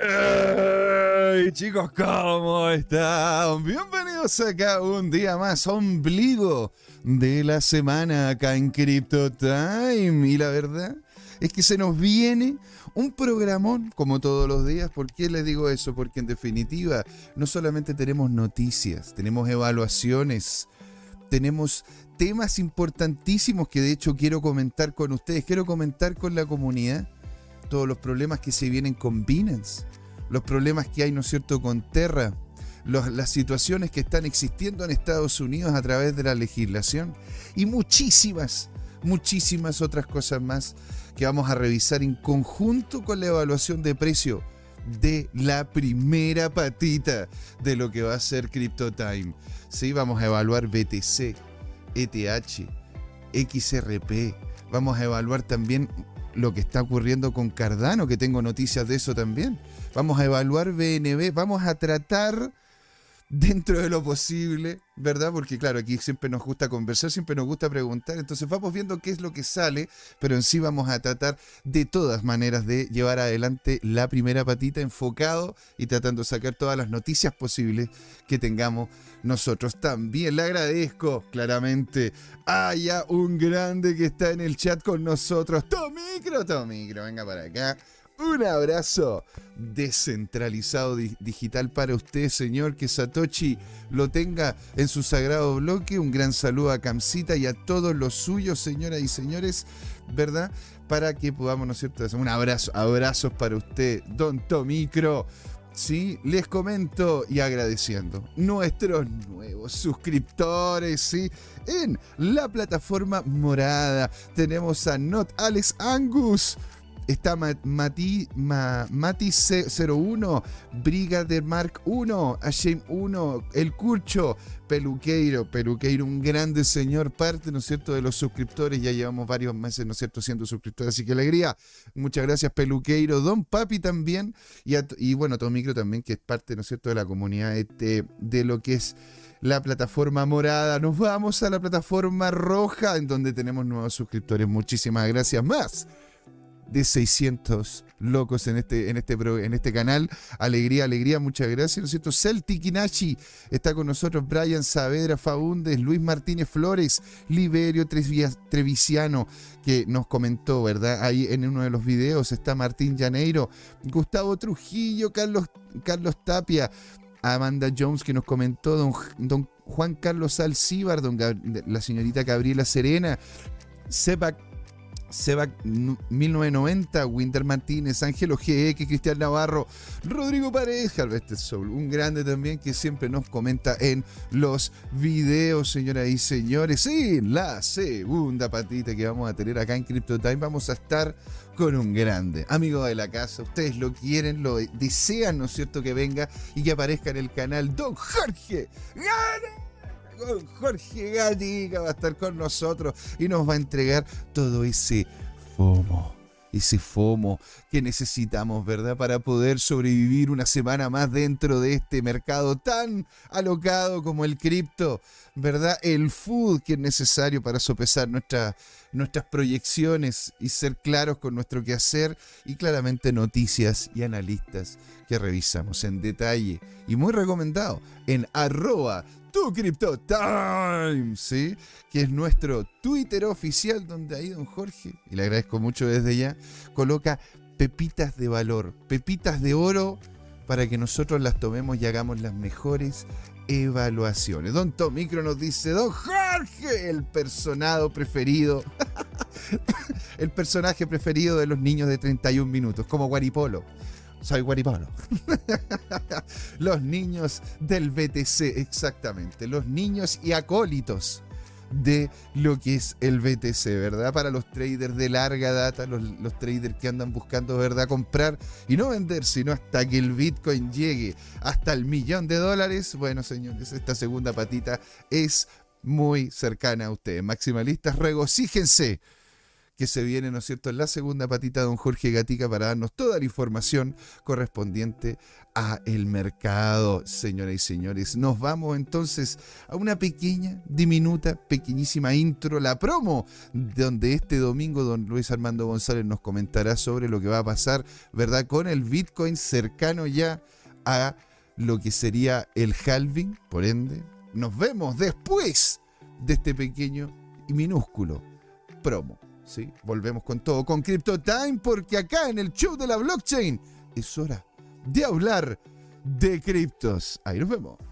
Hey, chicos, ¿cómo están? Bienvenidos acá un día más, ombligo de la semana acá en Crypto Time. Y la verdad es que se nos viene un programón como todos los días. ¿Por qué les digo eso? Porque en definitiva no solamente tenemos noticias, tenemos evaluaciones, tenemos temas importantísimos que de hecho quiero comentar con ustedes, quiero comentar con la comunidad todos los problemas que se vienen con Binance, los problemas que hay, ¿no es cierto?, con Terra, las situaciones que están existiendo en Estados Unidos a través de la legislación y muchísimas, muchísimas otras cosas más que vamos a revisar en conjunto con la evaluación de precio de la primera patita de lo que va a ser CryptoTime. Sí, vamos a evaluar BTC, ETH, XRP. Vamos a evaluar también lo que está ocurriendo con Cardano, que tengo noticias de eso también. Vamos a evaluar BNB, vamos a tratar dentro de lo posible, ¿verdad? Porque claro, aquí siempre nos gusta conversar, siempre nos gusta preguntar, entonces vamos viendo qué es lo que sale, pero en sí vamos a tratar de todas maneras de llevar adelante la primera patita enfocado y tratando de sacar todas las noticias posibles que tengamos nosotros. También le agradezco claramente a ya un grande que está en el chat con nosotros, Tomicro, Tomicro, venga para acá. Un abrazo descentralizado digital para usted, señor. Que Satoshi lo tenga en su sagrado bloque. Un gran saludo a Camcita y a todos los suyos, señoras y señores, ¿verdad? Para que podamos, ¿no es cierto? Un abrazo, abrazos para usted, Don Tomicro. Sí, les comento y agradeciendo nuestros nuevos suscriptores, sí, en la plataforma morada. Tenemos a Not Alex Angus, Está Mati, Mati 01, Brigadier Mark 1, Ashame 1, El Curcho, Peluqueiro, Peluqueiro, un grande señor, parte, ¿no es cierto?, de los suscriptores. Ya llevamos varios meses, ¿no es cierto?, siendo suscriptores, así que alegría. Muchas gracias, Peluqueiro. Don Papi también, y, y bueno, Tomicro también, que es parte, ¿no es cierto?, de la comunidad este, de lo que es la plataforma morada. Nos vamos a la plataforma roja, en donde tenemos nuevos suscriptores. Muchísimas gracias más de 600 locos en este, en este, en este canal. Alegría, alegría, muchas gracias. ¿No es cierto? Celtic Inachi está con nosotros, Brian Saavedra Faúndez, Luis Martínez Flores, Liberio Treviciano, que nos comentó, ¿verdad? Ahí en uno de los videos está Martín Llaneiro, Gustavo Trujillo, Carlos, Carlos Tapia, Amanda Jones que nos comentó, don, don Juan Carlos Alcíbar, don la señorita Gabriela Serena, Sepa Seba 1990, Winter Martínez, Ángelo GX, Cristian Navarro, Rodrigo Paredes, Harvester Soul, un grande también que siempre nos comenta en los videos, señoras y señores. Sí, la segunda patita que vamos a tener acá en Crypto Time, vamos a estar con un grande amigo de la casa. Ustedes lo quieren, lo desean, ¿no es cierto? Que venga y que aparezca en el canal Don Jorge. ¡Gana! Jorge Gatica va a estar con nosotros y nos va a entregar todo ese FOMO ese FOMO que necesitamos, ¿verdad? Para poder sobrevivir una semana más dentro de este mercado tan alocado como el cripto, ¿verdad? El food que es necesario para sopesar nuestras proyecciones y ser claros con nuestro quehacer y claramente noticias y analistas que revisamos en detalle y muy recomendado en arroba tu Crypto Time, ¿sí? Que es nuestro Twitter oficial donde ahí don Jorge, y le agradezco mucho desde ya, coloca pepitas de valor, pepitas de oro para que nosotros las tomemos y hagamos las mejores evaluaciones. Don Tomicro nos dice, Don Jorge, el personado preferido, el personaje preferido de los niños de 31 minutos, como Guaripolo soy Guaripolo. los niños del BTC, exactamente. Los niños y acólitos de lo que es el BTC, ¿verdad? Para los traders de larga data, los, los, traders que andan buscando, ¿verdad? Comprar y no vender, sino hasta que el Bitcoin llegue hasta el millón de dólares. Bueno, señores, esta segunda patita es muy cercana a ustedes. Maximalistas, regocíjense que se viene, ¿no es cierto?, en la segunda patita don Jorge Gatica para darnos toda la información correspondiente a el mercado, señoras y señores. Nos vamos entonces a una pequeña, diminuta, pequeñísima intro, la promo, donde este domingo don Luis Armando González nos comentará sobre lo que va a pasar, ¿verdad?, con el Bitcoin cercano ya a lo que sería el halving, por ende. Nos vemos después de este pequeño y minúsculo promo. ¿Sí? Volvemos con todo, con Crypto Time, porque acá en el show de la blockchain es hora de hablar de criptos. Ahí nos vemos.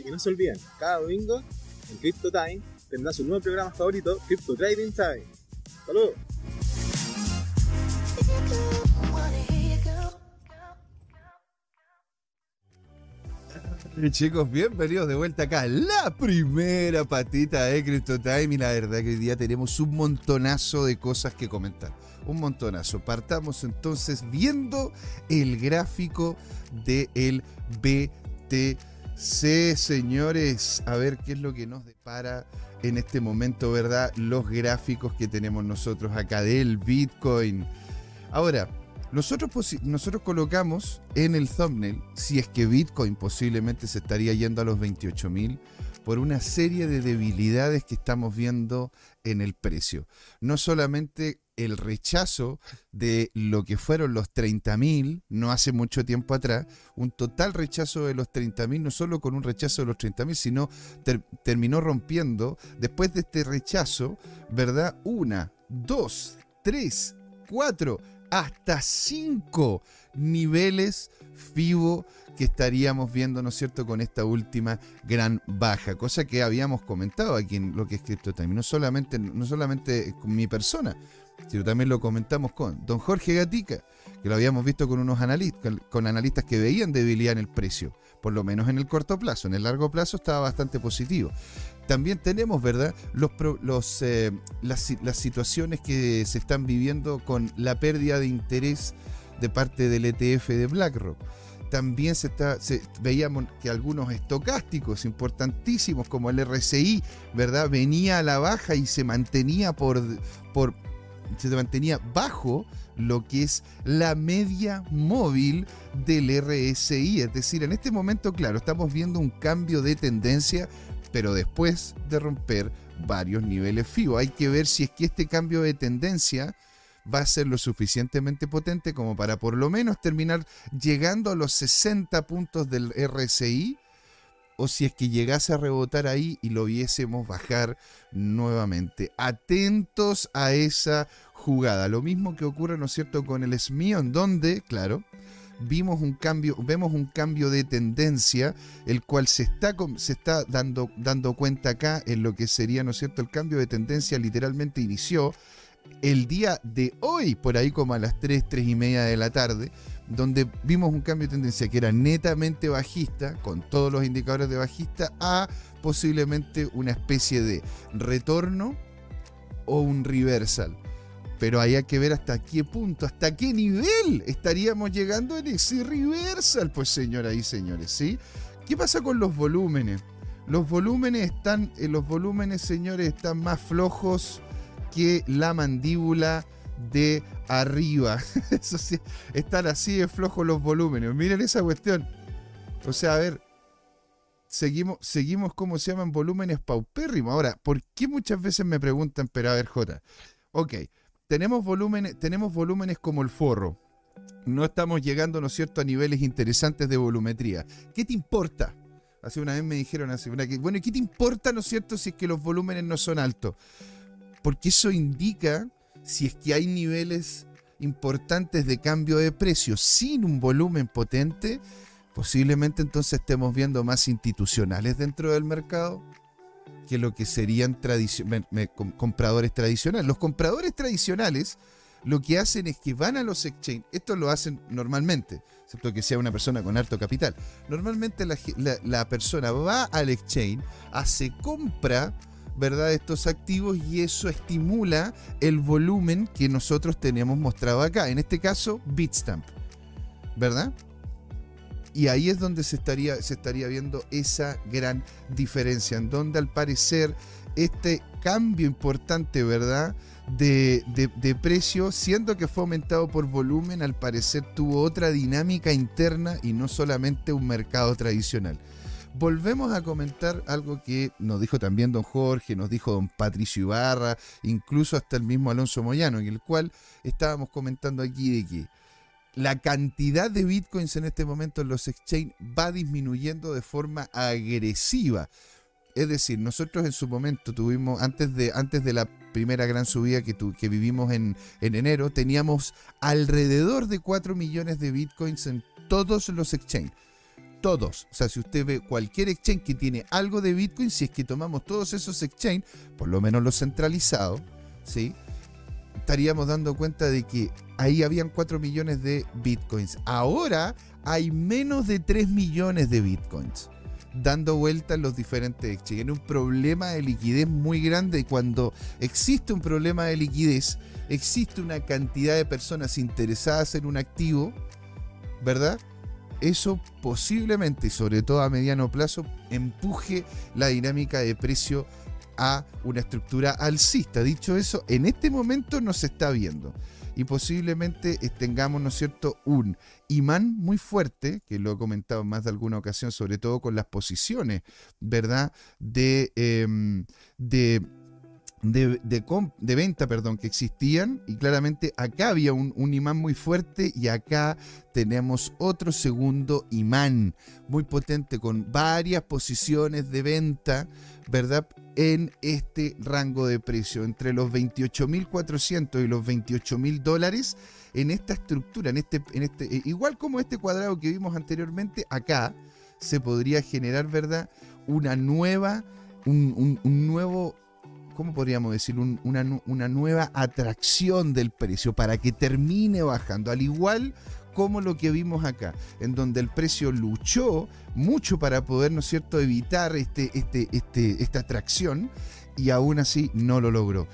Así que no se olviden, cada domingo en Crypto Time tendrá su nuevo programa favorito, Crypto Trading Time. ¡Saludos! chicos, bienvenidos de vuelta acá. La primera patita de Crypto Time y la verdad que hoy día tenemos un montonazo de cosas que comentar. Un montonazo. Partamos entonces viendo el gráfico del BTC, señores. A ver qué es lo que nos depara en este momento, ¿verdad? Los gráficos que tenemos nosotros acá del Bitcoin. Ahora, nosotros, nosotros colocamos en el thumbnail si es que Bitcoin posiblemente se estaría yendo a los 28.000 por una serie de debilidades que estamos viendo en el precio. No solamente el rechazo de lo que fueron los 30.000 no hace mucho tiempo atrás, un total rechazo de los 30.000, no solo con un rechazo de los 30.000, sino terminó rompiendo, después de este rechazo, ¿verdad? Una, dos, tres, cuatro, hasta cinco niveles FIBO que estaríamos viendo, ¿no es cierto?, con esta última gran baja, cosa que habíamos comentado aquí en lo que es Crypto Time, no solamente, no solamente con mi persona, sino también lo comentamos con don Jorge Gatica, que lo habíamos visto con unos analistas, con analistas que veían debilidad en el precio, por lo menos en el corto plazo, en el largo plazo estaba bastante positivo. También tenemos, ¿verdad?, los, los, eh, las, las situaciones que se están viviendo con la pérdida de interés de parte del ETF de BlackRock también se, está, veíamos que algunos estocásticos importantísimos como el RCI, ¿verdad? Venía a la baja y se mantenía por, por se mantenía bajo lo que es la media móvil del RSI. Es decir, en este momento, claro, estamos viendo un cambio de tendencia, pero después de romper varios niveles FIBO. Hay que ver si es que este cambio de tendencia va a ser lo suficientemente potente como para por lo menos terminar llegando a los 60 puntos del RSI o si es que llegase a rebotar ahí y lo viésemos bajar nuevamente. Atentos a esa jugada. Lo mismo que ocurre, ¿no es cierto?, con el SMION, donde, claro, vimos un cambio, vemos un cambio de tendencia, el cual se está, se está dando, dando cuenta acá en lo que sería, ¿no es cierto?, el cambio de tendencia literalmente inició el día de hoy, por ahí como a las 3, 3 y media de la tarde, donde vimos un cambio de tendencia que era netamente bajista, con todos los indicadores de bajista, a posiblemente una especie de retorno o un reversal. Pero hay que ver hasta qué punto, hasta qué nivel estaríamos llegando en ese reversal, pues señoras y señores, ¿sí? ¿Qué pasa con los volúmenes? Los volúmenes están, eh, los volúmenes, señores, están más flojos que la mandíbula de arriba. Eso sí, están así de flojos los volúmenes. Miren esa cuestión. O sea, a ver, seguimos, seguimos ¿cómo se llaman? Volúmenes paupérrimos. Ahora, ¿por qué muchas veces me preguntan, pero a ver, J? Ok, tenemos volúmenes, tenemos volúmenes como el forro. no estamos llegando, ¿no es cierto?, a niveles interesantes de volumetría. ¿Qué te importa? Hace una vez me dijeron así, una que, bueno, ¿y qué te importa, ¿no es cierto?, si es que los volúmenes no son altos. Porque eso indica si es que hay niveles importantes de cambio de precio sin un volumen potente, posiblemente entonces estemos viendo más institucionales dentro del mercado que lo que serían compradores tradicionales. Los compradores tradicionales lo que hacen es que van a los exchange, esto lo hacen normalmente, excepto que sea una persona con alto capital. Normalmente la, persona va al exchange, hace compra, ¿verdad?, estos activos y eso estimula el volumen que nosotros tenemos mostrado acá. En este caso, Bitstamp, ¿verdad? Y ahí es donde se estaría, se estaría viendo esa gran diferencia, en donde al parecer este cambio importante, ¿verdad? De, de, precio, siendo que fue aumentado por volumen, al parecer tuvo otra dinámica interna y no solamente un mercado tradicional. Volvemos a comentar algo que nos dijo también don Jorge, nos dijo don Patricio Ibarra, incluso hasta el mismo Alonso Moyano, en el cual estábamos comentando aquí de que la cantidad de bitcoins en este momento en los exchange va disminuyendo de forma agresiva. Es decir, nosotros en su momento tuvimos, antes de, antes de la primera gran subida que, que vivimos en, en, enero, teníamos alrededor de 4 millones de bitcoins en todos los exchanges. Todos. O sea, si usted ve cualquier exchange que tiene algo de bitcoin, si es que tomamos todos esos exchanges, por lo menos los centralizados, ¿sí? estaríamos dando cuenta de que ahí habían 4 millones de bitcoins. Ahora hay menos de 3 millones de bitcoins dando vuelta en los diferentes exchanges. Tiene un problema de liquidez muy grande cuando existe un problema de liquidez, existe una cantidad de personas interesadas en un activo, ¿verdad? Eso posiblemente, y sobre todo a mediano plazo, empuje la dinámica de precio a una estructura alcista. Dicho eso, en este momento no se está viendo y posiblemente tengamos, ¿no es cierto?, un imán muy fuerte, que lo he comentado en más de alguna ocasión, sobre todo con las posiciones, ¿verdad?, de, em, de de, de, venta perdón, que existían y claramente acá había un, un, imán muy fuerte y acá tenemos otro segundo imán muy potente con varias posiciones de venta, ¿verdad? En este rango de precio, entre los 28.400 y los 28.000 dólares en esta estructura, en este, en este, eh, igual como este cuadrado que vimos anteriormente, acá se podría generar, ¿verdad? Una nueva, un, un nuevo ¿cómo podríamos decir? una, nueva atracción del precio para que termine bajando, al igual como lo que vimos acá, en donde el precio luchó mucho para poder, ¿no es cierto?, evitar este, este, este, esta atracción y aún así no lo logró.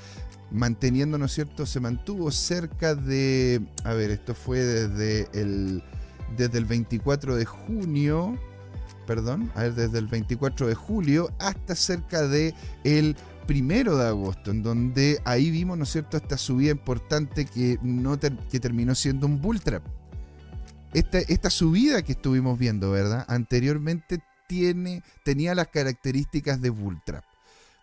Manteniendo, ¿no es cierto?, se mantuvo cerca de, a ver, esto fue desde el, desde el 24 de junio, perdón, a ver, desde el 24 de julio hasta cerca de el primero de agosto, en donde ahí vimos, ¿no es cierto?, esta subida importante que, no que terminó siendo un bull trap. Esta, esta subida que estuvimos viendo, ¿verdad? Anteriormente tiene, tenía las características de bull trap.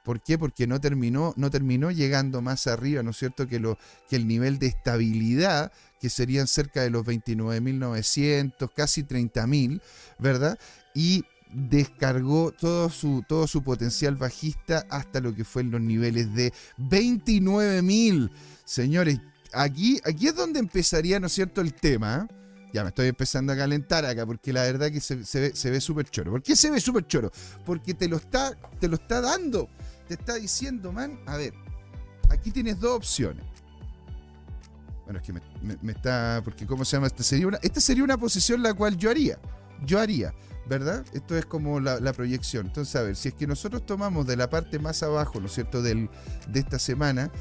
¿Por qué? Porque no terminó, no terminó llegando más arriba, ¿no es cierto?, que, lo, que el nivel de estabilidad, que serían cerca de los 29.900, casi 30.000, ¿verdad? Y descargó todo su, todo su potencial bajista hasta lo que fue en los niveles de 29.000. Señores, aquí, aquí es donde empezaría, ¿no es cierto?, el tema. Ya me estoy empezando a calentar acá porque la verdad que se, ve súper choro. ¿Por qué se ve súper choro? Porque te lo, está, te lo está dando. Te está diciendo, man, a ver, aquí tienes dos opciones. Bueno, es que me, está. Porque, ¿cómo se llama? Esta sería, una, esta sería una posición la cual yo haría. Yo haría. ¿Verdad? Esto es como la, proyección. Entonces, a ver, si es que nosotros tomamos de la parte más abajo, ¿no es cierto?, Del, de esta semana,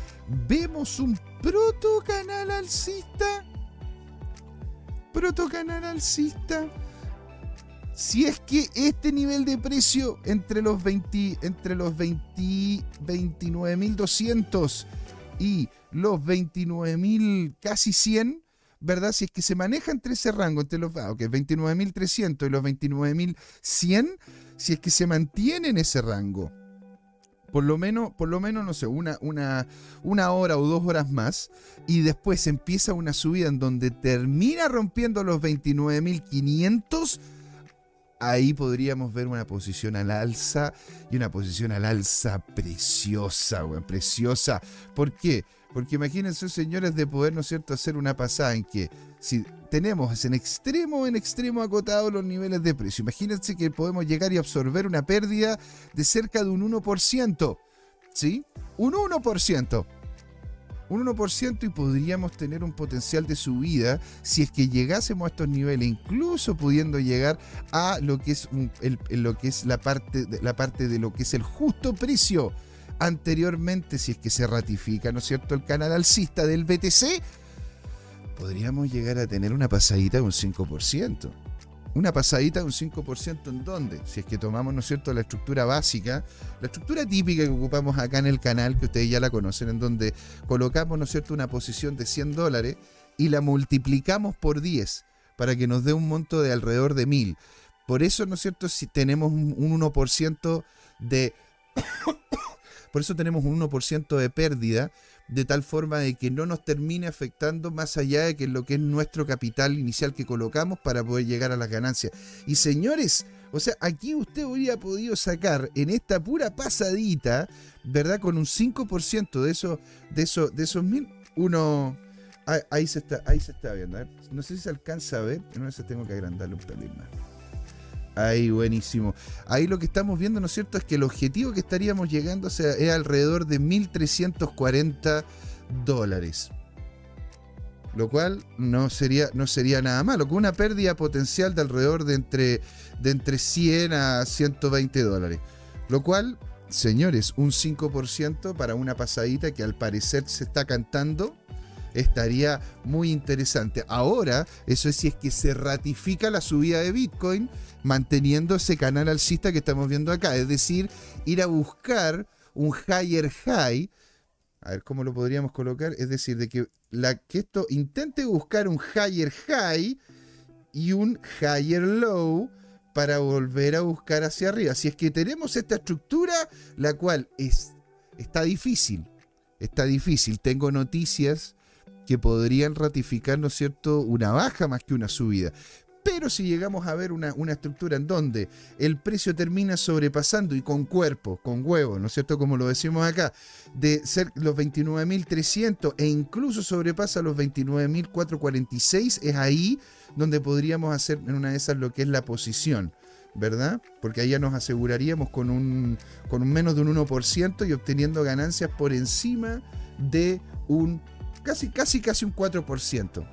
vemos un proto canal alcista. Proto canal alcista. Si es que este nivel de precio entre los 20, entre los 20, 29.200 y los 29.000 casi 100, ¿verdad? Si es que se maneja entre ese rango, entre los ah, okay, 29.300 y los 29.100, si es que se mantiene en ese rango, Por lo menos, por lo menos, no sé, una, una, una hora o dos horas más. Y después empieza una subida en donde termina rompiendo los 29.500 ahí podríamos ver una posición al alza y una posición al alza preciosa, preciosa. ¿Por qué? Porque imagínense, señores, de poder, ¿no es cierto?, hacer una pasada en que si tenemos en extremo, en extremo acotado los niveles de precio, imagínense que podemos llegar y absorber una pérdida de cerca de un 1%. ¿Sí? Un 1% un 1% y podríamos tener un potencial de subida si es que llegásemos a estos niveles, incluso pudiendo llegar a lo que es, lo que es la, parte, la parte de lo que es el justo precio. Anteriormente, si es que se ratifica, ¿no es cierto?, el canal alcista del BTC, podríamos llegar a tener una pasadita de un 5% una pasadita de un 5% en dónde? Si es que tomamos, ¿no es cierto?, la estructura básica, la estructura típica que ocupamos acá en el canal, que ustedes ya la conocen, en donde colocamos, ¿no es cierto?, una posición de 100 dólares y la multiplicamos por 10 para que nos dé un monto de alrededor de 1000. Por eso, ¿no es cierto?, si tenemos un 1% de... por eso tenemos un 1% de pérdida de tal forma de que no nos termine afectando más allá de que lo que es nuestro capital inicial que colocamos para poder llegar a las ganancias. Y señores, o sea, aquí usted hubiera podido sacar en esta pura pasadita, ¿verdad? Con un 5% de esos, de esos, de esos mil, uno... Ahí, se está, ahí se está viendo. no sé si se alcanza a ver, no sé si tengo que agrandarle un pelín más. Ahí, buenísimo. Ahí lo que estamos viendo, ¿no es cierto?, es que el objetivo que estaríamos llegando es alrededor de 1.340 dólares. Lo cual no sería, no sería nada malo, con una pérdida potencial de alrededor de entre, de entre 100 a 120 dólares. Lo cual, señores, un 5% para una pasadita que al parecer se está cantando estaría muy interesante. Ahora, eso es si es que se ratifica la subida de Bitcoin manteniendo ese canal alcista que estamos viendo acá. Es decir, ir a buscar un higher high. A ver cómo lo podríamos colocar. Es decir, de que, la, que esto intente buscar un higher high y un higher low para volver a buscar hacia arriba. Si es que tenemos esta estructura, la cual es, está difícil. Está difícil. Tengo noticias que podrían ratificar, ¿no es cierto?, una baja más que una subida. Pero si llegamos a ver una, estructura en donde el precio termina sobrepasando y con cuerpo, con huevo, ¿no es cierto? Como lo decimos acá, de ser los 29.300 e incluso sobrepasa los 29.446, es ahí donde podríamos hacer en una de esas lo que es la posición. ¿verdad? Porque ahí ya nos aseguraríamos con un, con menos de un 1% y obteniendo ganancias por encima de un casi, casi, casi un 4%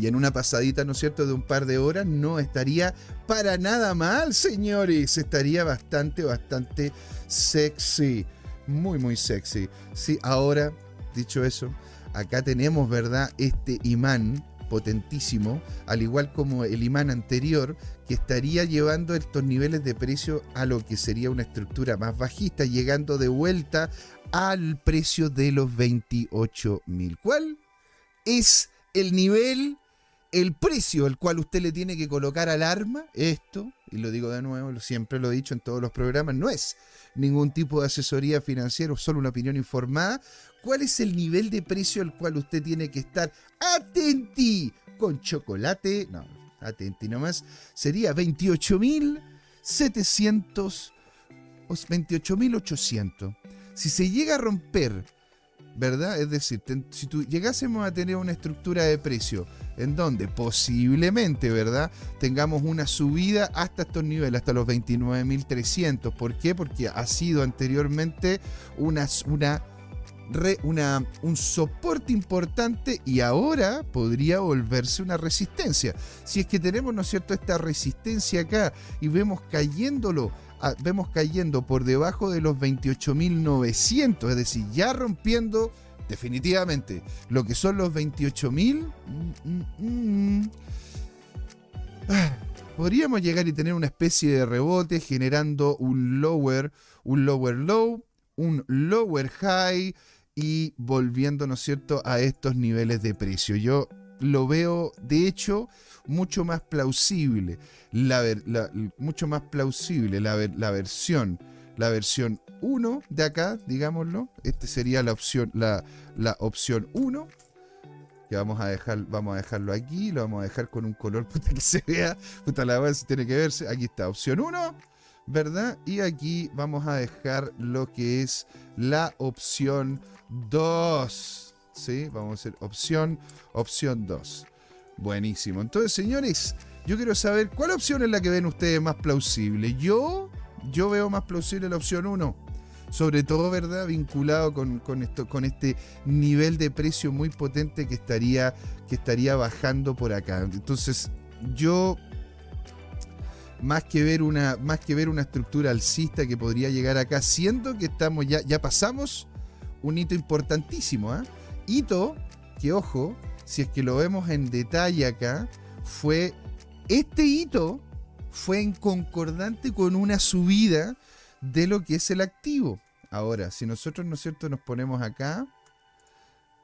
y en una pasadita, ¿no es cierto?, de un par de horas, no estaría para nada mal, señores. Estaría bastante, bastante sexy. Muy, muy sexy. Sí, ahora, dicho eso, acá tenemos, ¿verdad?, este imán potentísimo, al igual como el imán anterior, que estaría llevando estos niveles de precio a lo que sería una estructura más bajista, llegando de vuelta al precio de los 28 mil. ¿Cuál es el nivel el precio al cual usted le tiene que colocar al arma, esto, y lo digo de nuevo, siempre lo he dicho en todos los programas, no es ningún tipo de asesoría financiera, solo una opinión informada. ¿Cuál es el nivel de precio al cual usted tiene que estar atenti con chocolate? No, atenti nomás. Sería 28.700 o 28.800. Si se llega a romper ¿verdad? Es decir, si llegásemos a tener una estructura de precio en donde posiblemente, ¿verdad? Tengamos una subida hasta estos niveles, hasta los 29.300. ¿Por qué? Porque ha sido anteriormente una, una, una, un soporte importante y ahora podría volverse una resistencia. Si es que tenemos, ¿no es cierto?, esta resistencia acá y vemos cayéndolo vemos cayendo por debajo de los 28.900, es decir, ya rompiendo definitivamente lo que son los 28.000. Mm, mm, mm. Ah, podríamos llegar y tener una especie de rebote generando un lower, un lower low, un lower high y volviendo, ¿no es cierto?, a estos niveles de precio. Yo lo veo, de hecho, mucho más plausible, la, mucho más plausible la, versión, la versión 1 de acá, digámoslo. Este sería la opción, la, la opción 1. Que vamos a dejar, vamos a dejarlo aquí, lo vamos a dejar con un color puta, que se vea. Puta la vez tiene que verse. Aquí está, opción 1, ¿verdad? Y aquí vamos a dejar lo que es la opción 2. ¿Sí? Vamos a hacer opción, opción 2. Buenísimo. Entonces, señores, yo quiero saber cuál opción es la que ven ustedes más plausible. Yo, yo veo más plausible la opción 1. Sobre todo, ¿verdad? Vinculado con, esto, con este nivel de precio muy potente que estaría, que estaría bajando por acá. Entonces, yo más que ver una más que ver una estructura alcista que podría llegar acá siendo que estamos ya ya pasamos un hito importantísimo ¿eh? Hito que ojo si es que lo vemos en detalle acá fue este hito fue en concordante con una subida de lo que es el activo. Ahora, si nosotros, ¿no es cierto?, nos ponemos acá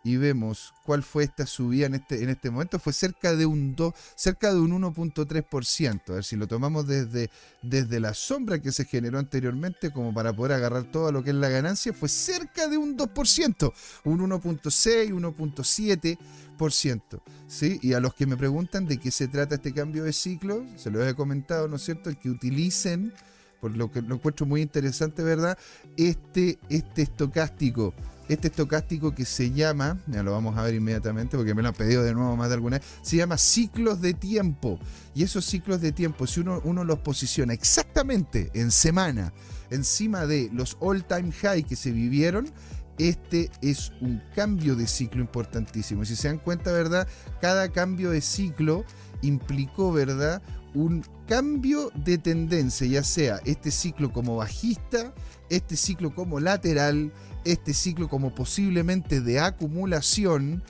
y vemos cuál fue esta subida en este, en este momento, fue cerca de un 2, cerca de un 1.3%. A ver si lo tomamos desde, desde la sombra que se generó anteriormente, como para poder agarrar todo lo que es la ganancia, fue cerca de un 2%, un 1.6, 1.7%. ¿sí? Y a los que me preguntan de qué se trata este cambio de ciclo, se lo he comentado, ¿no es cierto?, que utilicen, por lo que lo encuentro muy interesante, ¿verdad?, este, este estocástico este estocástico que se llama, ya lo vamos a ver inmediatamente porque me lo han pedido de nuevo más de alguna vez, se llama ciclos de tiempo. Y esos ciclos de tiempo, si uno, uno los posiciona exactamente en semana, encima de los all-time high que se vivieron, este es un cambio de ciclo importantísimo. Si se dan cuenta, ¿verdad? Cada cambio de ciclo implicó, ¿verdad? Un cambio de tendencia, ya sea este ciclo como bajista, este ciclo como lateral, este ciclo como posiblemente de acumulación,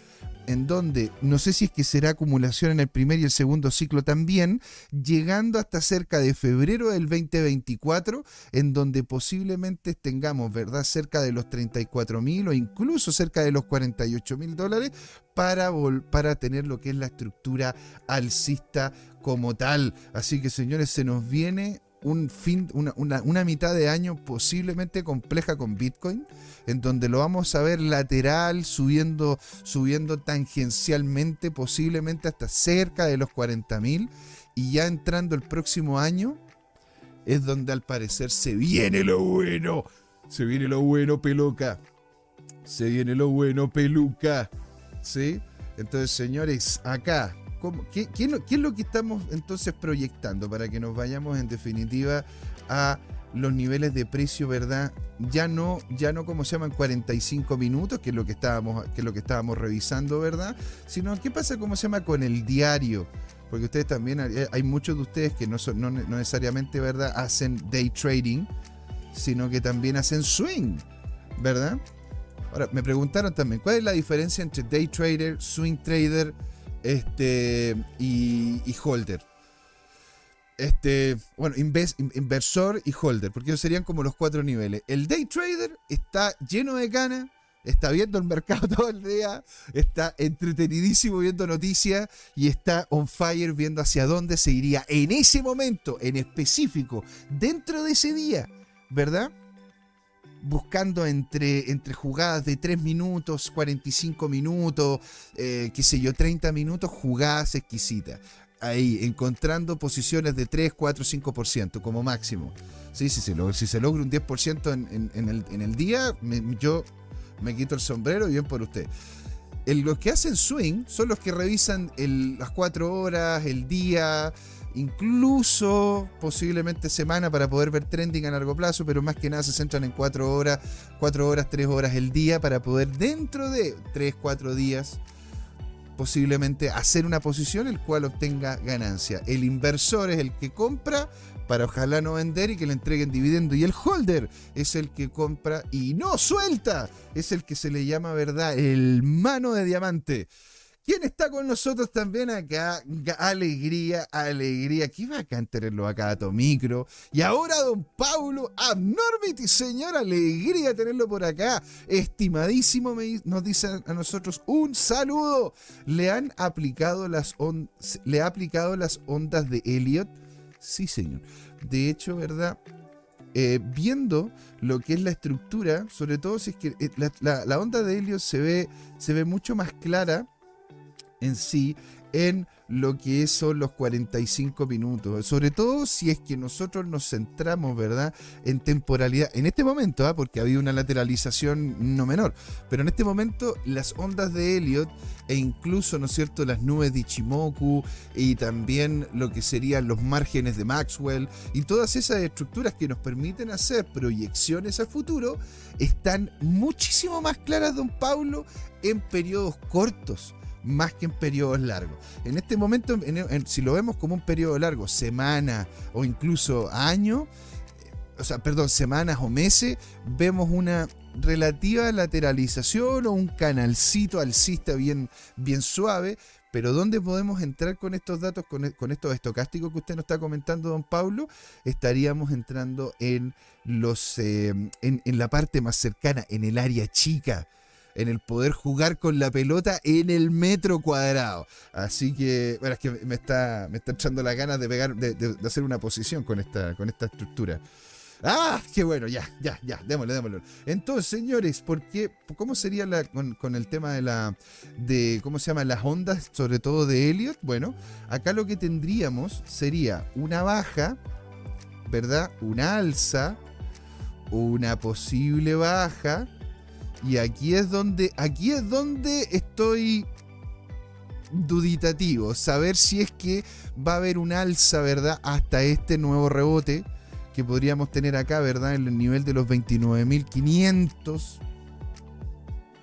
en donde no sé si es que será acumulación en el primer y el segundo ciclo también, llegando hasta cerca de febrero del 2024, en donde posiblemente tengamos, ¿verdad?, cerca de los 34 mil o incluso cerca de los 48 mil dólares para, para tener lo que es la estructura alcista como tal. Así que señores, se nos viene un fin, una, una, mitad de año posiblemente compleja con Bitcoin, en donde lo vamos a ver lateral, subiendo, subiendo tangencialmente, posiblemente hasta cerca de los 40.000, y ya entrando el próximo año, es donde al parecer se viene lo bueno. Se viene lo bueno, peluca. Se viene lo bueno, peluca. ¿Sí? Entonces, señores, acá qué, es lo que estamos entonces proyectando para que nos vayamos en definitiva a los niveles de precio, ¿verdad? Ya no, ya no como se llaman 45 minutos, que es lo que estábamos, que es lo que estábamos revisando, ¿verdad? Sino qué pasa, cómo se llama, con el diario. Porque ustedes también, hay muchos de ustedes que no, necesariamente, ¿verdad?, hacen day trading, sino que también hacen swing, ¿verdad? Ahora, me preguntaron también, ¿cuál es la diferencia entre day trader, swing trader? Este, y, holder. Este, bueno, inversor y holder, porque ellos serían como los cuatro niveles. El day trader está lleno de ganas, está viendo el mercado todo el día, está entretenidísimo viendo noticias y está on fire viendo hacia dónde se iría en ese momento, en específico, dentro de ese día, ¿verdad? Buscando entre, entre jugadas de 3 minutos, 45 minutos, eh, qué sé yo, 30 minutos, jugadas exquisitas. Ahí, encontrando posiciones de 3, 4, 5% como máximo. Sí, si se logra, si se logra un 10% en, en, el, en, el, día, yo me quito el sombrero y bien por usted. los que hacen swing son los que revisan las 4 horas, el día, incluso posiblemente semana para poder ver trending a largo plazo, pero más que nada se centran en 4 horas, 4 horas, 3 horas el día para poder dentro de 3, 4 días posiblemente hacer una posición el cual obtenga ganancia. El inversor es el que compra para ojalá no vender y que le entreguen dividendo. Y el holder es el que compra y no suelta. Es el que se le llama, ¿verdad? El mano de diamante. ¿Quién está con nosotros también acá? Alegría, alegría. Qué bacán tenerlo acá a Tomicro. Y ahora don Paulo Abnormity, señor, alegría tenerlo por acá. Estimadísimo, nos dice a nosotros un saludo. ¿Le han aplicado las, ¿Le ha aplicado las ondas de Elliot? Sí, señor. De hecho, ¿verdad? eh, viendo lo que es la estructura, sobre todo si es que eh, la, onda de Helios se ve, se ve mucho más clara en sí en lo que son los 45 minutos. Sobre todo si es que nosotros nos centramos, ¿verdad?, en temporalidad. En este momento, ¿ah? porque había una lateralización no menor, pero en este momento las ondas de Elliot e incluso, ¿no es cierto?, las nubes de Ichimoku y también lo que serían los márgenes de Maxwell y todas esas estructuras que nos permiten hacer proyecciones a futuro están muchísimo más claras, don Paulo, en periodos cortos más que en periodos largos. En este momento, si lo vemos como un periodo largo, semana o incluso año, eh, o sea, perdón, semanas o meses, vemos una relativa lateralización o un canalcito alcista bien, bien suave. Pero ¿dónde podemos entrar con estos datos, con, estos estocásticos que usted nos está comentando, don Pablo? Estaríamos entrando en, los, eh, en la parte más cercana, en el área chica en el poder jugar con la pelota en el metro cuadrado. Así que, bueno, es que me está, me está echando las ganas de pegar, de, hacer una posición con esta, con esta estructura. Ah, qué bueno, ya, ya, ya, démosle, démosle. Entonces, señores, ¿por qué, ¿cómo sería con, el tema de la, de, ¿cómo se llama? Las ondas, sobre todo de Elliot. Bueno, acá lo que tendríamos sería una baja, ¿verdad? Una alza, una posible baja, y aquí es donde, aquí es donde estoy duditativo, saber si es que va a haber un alza, ¿verdad? Hasta este nuevo rebote que podríamos tener acá, ¿verdad? En el nivel de los 29.500.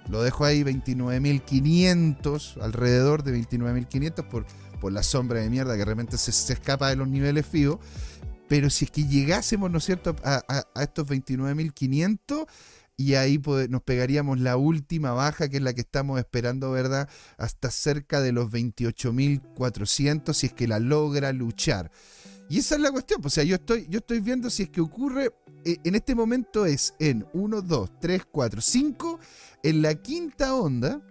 Lo dejo ahí, 29.500, alrededor de 29.500 por, por la sombra de mierda que realmente se, se escapa de los niveles FIO. Pero si es que llegásemos, ¿no es cierto?, a, a, a estos 29.500 y ahí nos pegaríamos la última baja, que es la que estamos esperando, ¿verdad? Hasta cerca de los 28.400, si es que la logra luchar. Y esa es la cuestión, pues, o sea, yo estoy, yo estoy viendo si es que ocurre, eh, en este momento es en 1, 2, 3, 4, 5, en la quinta onda,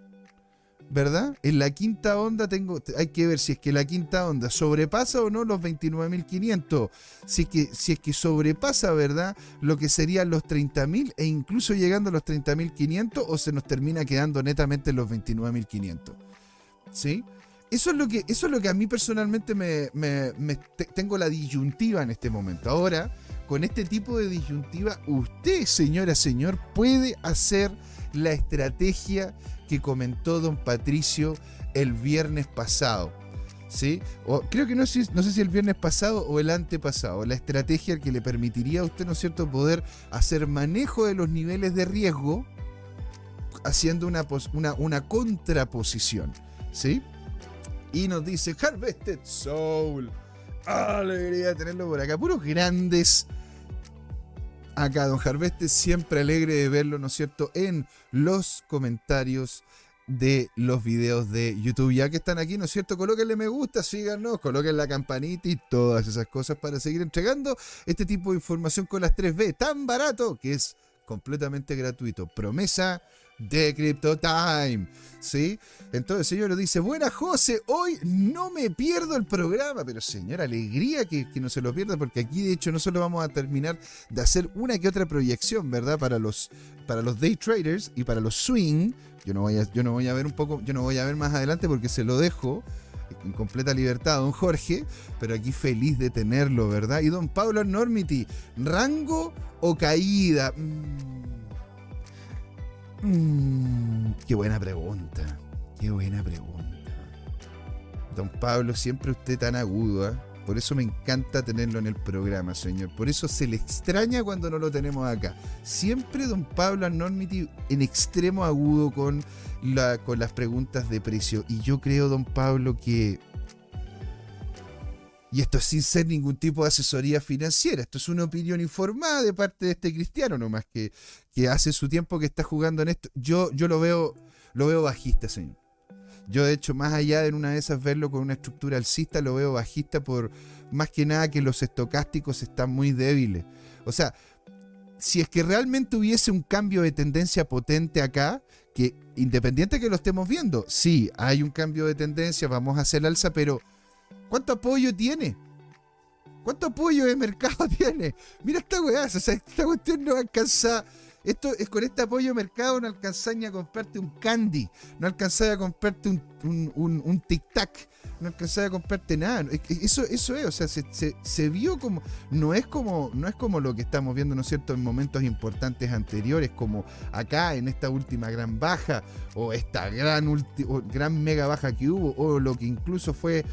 ¿verdad? En la quinta onda tengo, hay que ver si es que la quinta onda sobrepasa o no los 29.500. Si, es que, si es que sobrepasa, ¿verdad? Lo que serían los 30.000 e incluso llegando a los 30.500 o se nos termina quedando netamente en los 29.500. ¿Sí? Eso es, lo que, eso es lo que a mí personalmente me, tengo la disyuntiva en este momento. Ahora, con este tipo de disyuntiva, usted, señora, señor, puede hacer la estrategia que comentó don Patricio el viernes pasado. ¿Sí? O, creo que no sé, si el viernes pasado o el antepasado, la estrategia que le permitiría a usted, ¿no es cierto?, poder hacer manejo de los niveles de riesgo haciendo una, una, una contraposición, ¿sí? Y nos dice Harvested Soul. Alegría tenerlo por acá. Puros grandes acá, don Harveste, siempre alegre de verlo, ¿no es cierto?, en los comentarios de los videos de YouTube. Ya que están aquí, ¿no es cierto? Colóquenle me gusta, síganos, coloquen la campanita y todas esas cosas para seguir entregando este tipo de información con las 3B tan barato que es completamente gratuito. Promesa de Crypto Time. ¿Sí? Entonces el señor dice, buena José, hoy no me pierdo el programa, pero señor, alegría que, no se lo pierda, porque aquí de hecho no solo vamos a terminar de hacer una que otra proyección, ¿verdad? Para los, para los day traders y para los swing. Yo no voy a, yo no voy a ver un poco, yo no voy a ver más adelante porque se lo dejo en completa libertad don Jorge, pero aquí feliz de tenerlo, ¿verdad? Y don Pablo Normity, rango o caída. Mm, Mm, qué buena pregunta. Qué buena pregunta. Don Pablo, siempre usted tan agudo, ¿eh? Por eso me encanta tenerlo en el programa, señor. Por eso se le extraña cuando no lo tenemos acá. Siempre don Pablo en extremo agudo con las preguntas de precio. Y yo creo, don Pablo, que y esto sin ser ningún tipo de asesoría financiera. Esto es una opinión informada de parte de este cristiano nomás que, que hace su tiempo que está jugando en esto. Yo, yo lo veo, lo veo bajista, señor. Yo, de hecho, más allá de una de esas verlo con una estructura alcista, lo veo bajista por más que nada que los estocásticos están muy débiles. O sea, si es que realmente hubiese un cambio de tendencia potente acá, que independiente de que lo estemos viendo, sí, hay un cambio de tendencia, vamos a hacer alza, pero ¿Cuánto apoyo tiene? ¿Cuánto apoyo de mercado tiene? Mira esta weá, o sea, esta cuestión no alcanza. Esto es con este apoyo de mercado no alcanzáis ni a comprarte un candy, no alcanzáis a comprarte un, un, tic-tac, no alcanzáis a comprarte nada. Eso, eso es, o sea, se, se, vio como. No es como. No es como lo que estamos viendo, ¿no es cierto?, en momentos importantes anteriores, como acá, en esta última gran baja, o esta gran, o gran mega baja que hubo, o lo que incluso fue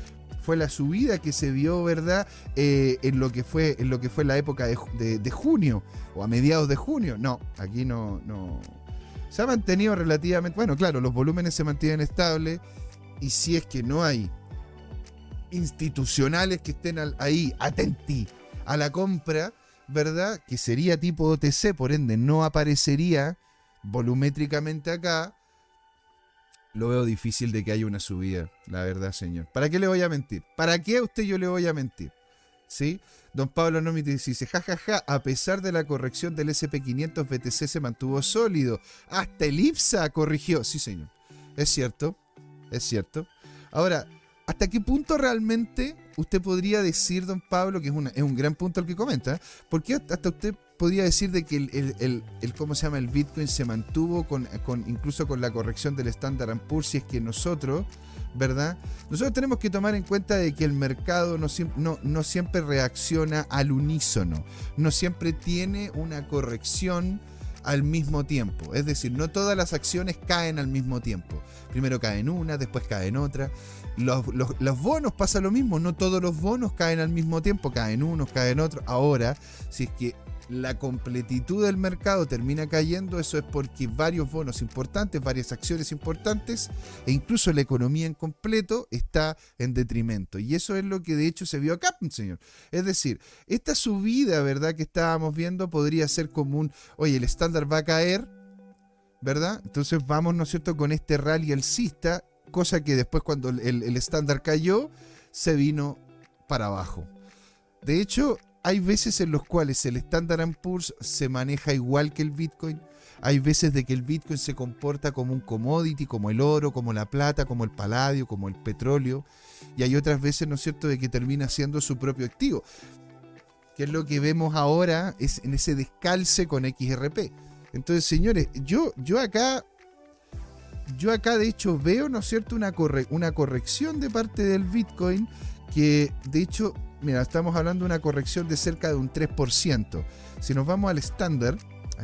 fue la subida que se vio, ¿verdad? Eh, en, lo que fue, en lo que fue la época de, de, junio o a mediados de junio. No, aquí no, no. Se ha mantenido relativamente. Bueno, claro, los volúmenes se mantienen estables y si es que no hay institucionales que estén ahí, atenti a la compra, ¿verdad? Que sería tipo OTC, por ende no aparecería volumétricamente acá lo veo difícil de que haya una subida, la verdad, señor. ¿Para qué le voy a mentir? ¿Para qué a usted yo le voy a mentir? ¿Sí? Don Pablo Nomi dice, jajaja, a pesar de la corrección del SP500, BTC se mantuvo sólido. Hasta el IPSA corrigió. Sí, señor. Es cierto, es cierto. Ahora, ¿hasta qué punto realmente usted podría decir, don Pablo, que es, es un gran punto el que comenta? ¿Por qué hasta usted podría decir de que el, el, ¿cómo se llama? el Bitcoin se mantuvo con, con, incluso con la corrección del Standard Poor's si es que nosotros, ¿verdad? Nosotros tenemos que tomar en cuenta de que el mercado no, no, no siempre reacciona al unísono, no siempre tiene una corrección al mismo tiempo. Es decir, no todas las acciones caen al mismo tiempo. Primero caen una, después caen otra. Los, los, los, bonos pasa lo mismo, no todos los bonos caen al mismo tiempo, caen unos, caen otros. Ahora, si es que la completitud del mercado termina cayendo, eso es porque varios bonos importantes, varias acciones importantes e incluso la economía en completo está en detrimento. Y eso es lo que de hecho se vio acá, señor. Es decir, esta subida, ¿verdad?, que estábamos viendo podría ser como un, oye, el estándar va a caer, ¿verdad? Entonces vamos, ¿no es cierto?, con este rally alcista, cosa que después cuando el estándar cayó, se vino para abajo. De hecho, hay veces en los cuales el Standard Poor's se maneja igual que el Bitcoin. Hay veces de que el Bitcoin se comporta como un commodity, como el oro, como la plata, como el paladio, como el petróleo. Y hay otras veces, ¿no es cierto?, de que termina siendo su propio activo. Que es lo que vemos ahora es en ese descalce con XRP. Entonces, señores, yo, yo acá yo acá de hecho veo, ¿no es cierto?, una, una corrección de parte del Bitcoin que de hecho mira, estamos hablando de una corrección de cerca de un 3%. Si nos vamos al estándar,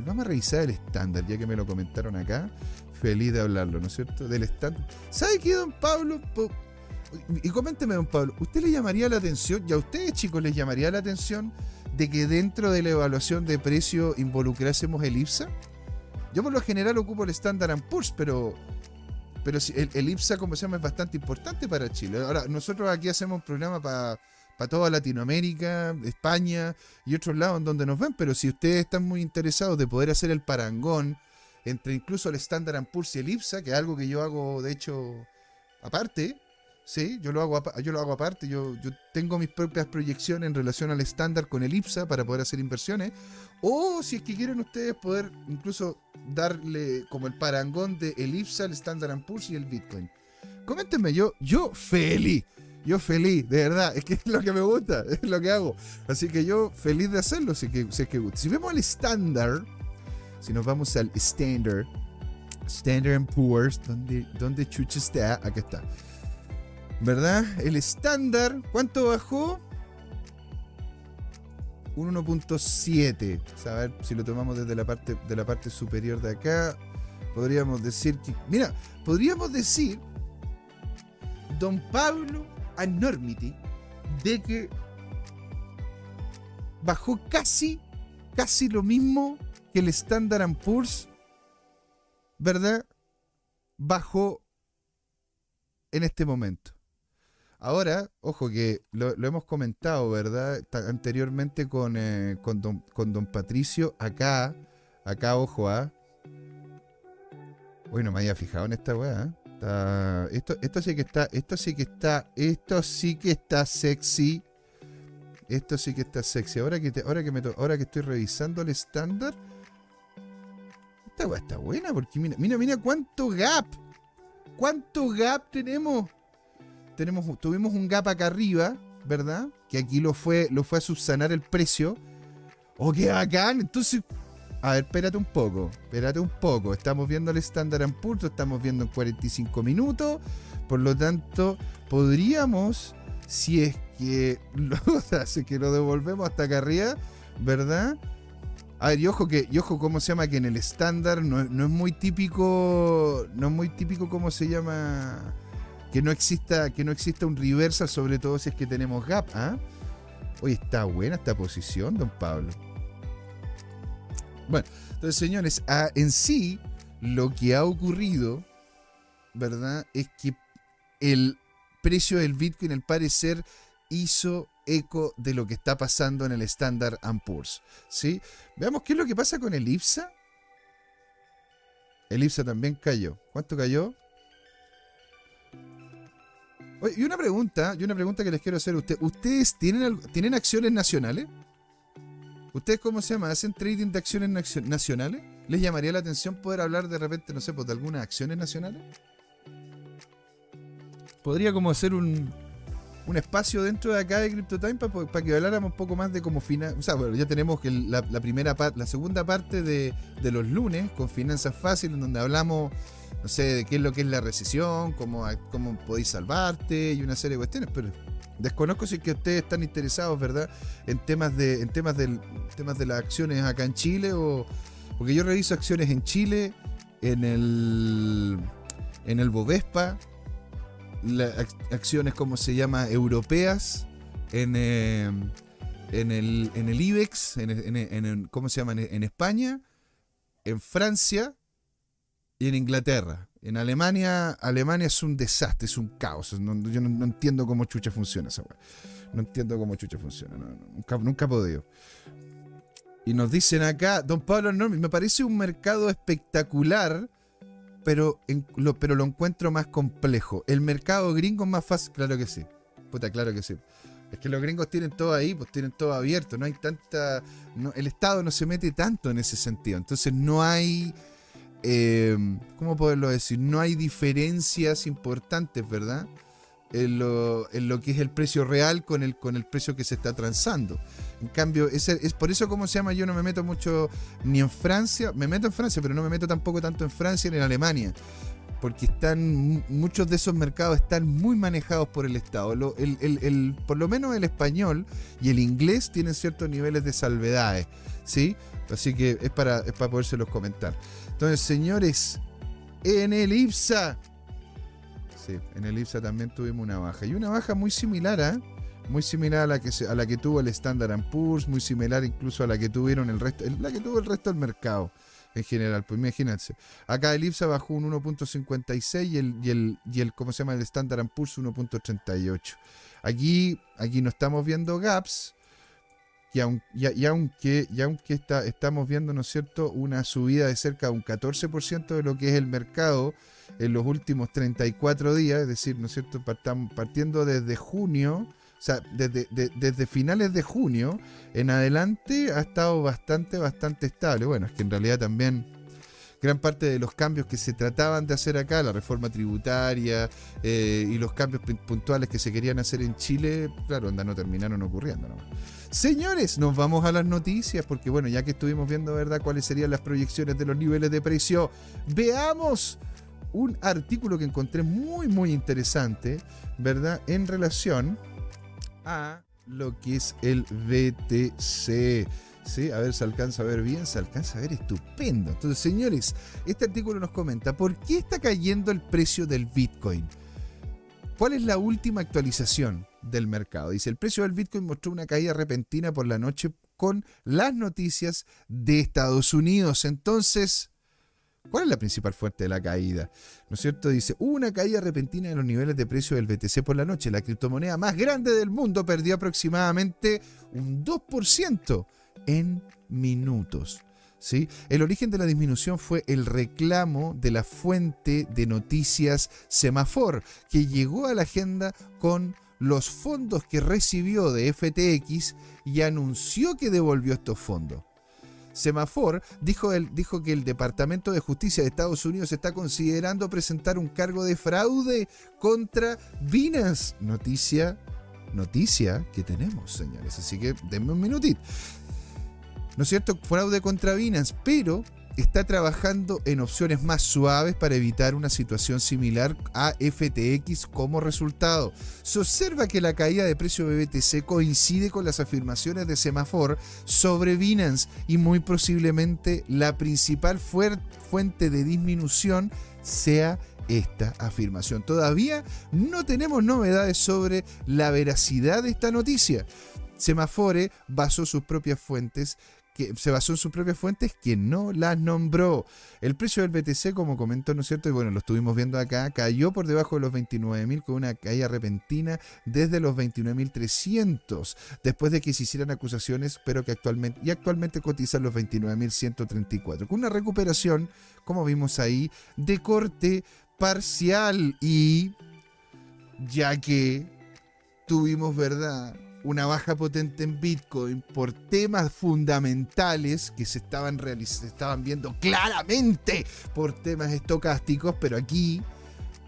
vamos a revisar el estándar, ya que me lo comentaron acá. Feliz de hablarlo, ¿no es cierto? Del estándar. ¿Sabe qué, don Pablo? Y coménteme, don Pablo, ¿usted le llamaría la atención, y a ustedes chicos les llamaría la atención, de que dentro de la evaluación de precio involucrásemos el IPSA? Yo por lo general ocupo el Standard Poor's, pero pero el, el, IPSA, como se llama, es bastante importante para Chile. Ahora, nosotros aquí hacemos un programa para para toda Latinoamérica, España y otros lados en donde nos ven, pero si ustedes están muy interesados de poder hacer el parangón entre incluso el Standard Poor's y el IPSA, que es algo que yo hago de hecho aparte, sí, yo lo hago, yo lo hago aparte, yo, yo tengo mis propias proyecciones en relación al estándar con el IPSA para poder hacer inversiones, o si es que quieren ustedes poder incluso darle como el parangón de el IPSA, el Standard y el Bitcoin. Coméntenme, yo, yo feliz yo feliz, de verdad, es que es lo que me gusta, es lo que hago. Así que yo feliz de hacerlo, si, que, si que gusta. Si vemos el estándar, si nos vamos al standard, Standard Poor's, ¿dónde, ¿dónde chucha está? Acá está. ¿Verdad? El estándar, ¿cuánto bajó? Un 1.7. A ver si lo tomamos desde la parte, de la parte superior de acá. Podríamos decir. Mira, podríamos decir. Don Pablo enormity de que bajó casi, casi lo mismo que el Standard Poor's, ¿verdad? Bajó en este momento. Ahora, ojo que lo, hemos comentado, ¿verdad? Anteriormente con, eh, con, don, Patricio, acá, acá, ojo, ¿ah? Bueno, me había fijado en esta weá, ¿eh? Esto, esto sí que está. Esto sí que está. Esto sí que está sexy. Esto sí que está sexy. Ahora que, ahora que, ahora que estoy revisando el estándar. Esta weá está buena porque mira, mira, mira cuánto gap. ¿Cuánto gap tenemos? Tenemos, tuvimos un gap acá arriba, ¿verdad? Que aquí lo fue, lo fue a subsanar el precio. ¡Oh, qué bacán! Entonces, a ver, espérate un poco, espérate un poco. Estamos viendo el Standard Poor's, lo estamos viendo en 45 minutos. Por lo tanto, podríamos, si es que lo, que lo devolvemos hasta acá arriba, ¿verdad? A ver, y ojo que, y ojo, ¿cómo se llama? Que en el estándar no, es muy típico. No es muy típico cómo se llama. Que no exista, que no exista un reversal, sobre todo si es que tenemos gap, ¿ah? Oye, está buena esta posición, don Pablo. Bueno, entonces, señores, en sí, lo que ha ocurrido, ¿verdad? Es que el precio del Bitcoin, al parecer, hizo eco de lo que está pasando en el Standard Poor's. ¿sí? Veamos qué es lo que pasa con el IPSA. El IPSA también cayó. ¿Cuánto cayó? y una pregunta, y una pregunta que les quiero hacer a ustedes. ¿Ustedes tienen, tienen acciones nacionales? ¿Ustedes cómo se llama? ¿Hacen trading de acciones nacionales? ¿Les llamaría la atención poder hablar de repente, no sé, pues, de algunas acciones nacionales? Podría como hacer un, un espacio dentro de acá de CryptoTime para que habláramos un poco más de cómo finanzas. O sea, bueno, ya tenemos que la, primera parte, la segunda parte de, los lunes con Finanzas Fáciles, en donde hablamos, no sé, de qué es lo que es la recesión, cómo, cómo podéis salvarte y una serie de cuestiones, pero desconozco si es que ustedes están interesados, ¿verdad? En temas de, en temas del, temas de las acciones acá en Chile o. Porque yo reviso acciones en Chile, en el. en el Bovespa acciones, como se llama, europeas en, eh, en, el, en el IBEX, en, ¿cómo se llama? En, España, en Francia y en Inglaterra. En Alemania, Alemania es un desastre, es un caos. yo no, entiendo cómo chucha funciona esa No entiendo cómo chucha funciona. nunca, he podido. Y nos dicen acá, don Pablo me parece un mercado espectacular pero, lo, pero lo encuentro más complejo. El mercado gringo es más fácil, claro que sí. Puta, claro que sí. Es que los gringos tienen todo ahí, pues tienen todo abierto. No hay tanta. el Estado no se mete tanto en ese sentido. Entonces no hay. Eh, ¿Cómo poderlo decir? No hay diferencias importantes, ¿verdad? En lo, en lo, que es el precio real con el, con el precio que se está transando. En cambio, es, es por eso como se llama, yo no me meto mucho ni en Francia, me meto en Francia, pero no me meto tampoco tanto en Francia ni en Alemania. Porque están, muchos de esos mercados están muy manejados por el Estado. el, por lo menos el español y el inglés tienen ciertos niveles de salvedades. ¿sí? Así que es para, es para podérselos comentar. Entonces, señores, en el IPSA. Sí, en el IPSA también tuvimos una baja. Y una baja muy similar a muy similar a la que a la que tuvo el Standard Poor's, muy similar incluso a la que tuvieron el resto, la que tuvo el resto del mercado en general. Pues imagínense, acá el IPSA bajó un 1.56 y el, y el, y el, ¿cómo se llama? El Standard Poor's 1.38. Aquí, aquí no estamos viendo gaps. Y, aunque, está, estamos viendo, ¿no es cierto?, una subida de cerca de un 14% de lo que es el mercado en los últimos 34 días, es decir, ¿no es cierto?, partiendo desde junio, o sea, desde, finales de junio en adelante ha estado bastante, bastante estable. Bueno, es que en realidad también gran parte de los cambios que se trataban de hacer acá, la reforma tributaria eh, y los cambios puntuales que se querían hacer en Chile, claro, anda, no terminaron ocurriendo. Señores, nos vamos a las noticias porque bueno, ya que estuvimos viendo, ¿verdad?, cuáles serían las proyecciones de los niveles de precio, veamos un artículo que encontré muy, muy interesante, ¿verdad?, en relación a lo que es el BTC. ¿Sí? A ver, se alcanza a ver bien, se alcanza a ver estupendo. Entonces, señores, este artículo nos comenta por qué está cayendo el precio del Bitcoin. ¿Cuál es la última actualización del mercado? Dice, el precio del Bitcoin mostró una caída repentina por la noche con las noticias de Estados Unidos. Entonces, ¿Cuál es la principal fuente de la caída? ¿No es cierto? Dice, hubo una caída repentina en los niveles de precio del BTC por la noche. La criptomoneda más grande del mundo perdió aproximadamente un 2% en minutos. ¿Sí? El origen de la disminución fue el reclamo de la fuente de noticias Semafor, que llegó a la agenda con los fondos que recibió de FTX y anunció que devolvió estos fondos. Semafor dijo, dijo que el Departamento de Justicia de Estados Unidos está considerando presentar un cargo de fraude contra Binance. Noticia noticia que tenemos, señores. Así que denme un minutito. ¿No es cierto? Fraude contra Binance, pero está trabajando en opciones más suaves para evitar una situación similar a FTX como resultado. Se observa que la caída de precio de coincide con las afirmaciones de Semafor sobre Binance y muy posiblemente la principal fuente de disminución sea esta afirmación. Todavía no tenemos novedades sobre la veracidad de esta noticia. Semafore basó sus propias fuentes que se basó en sus propias fuentes, que no las nombró. El precio del BTC, como comentó, ¿no es cierto? Y bueno, lo estuvimos viendo acá, cayó por debajo de los 29.000 con una caída repentina desde los 29.300, después de que se hicieran acusaciones, pero que actualmente, y actualmente cotizan los 29.134, con una recuperación, como vimos ahí, de corte parcial y ya que tuvimos, ¿verdad? Una baja potente en Bitcoin por temas fundamentales que se estaban, se estaban viendo claramente por temas estocásticos, pero aquí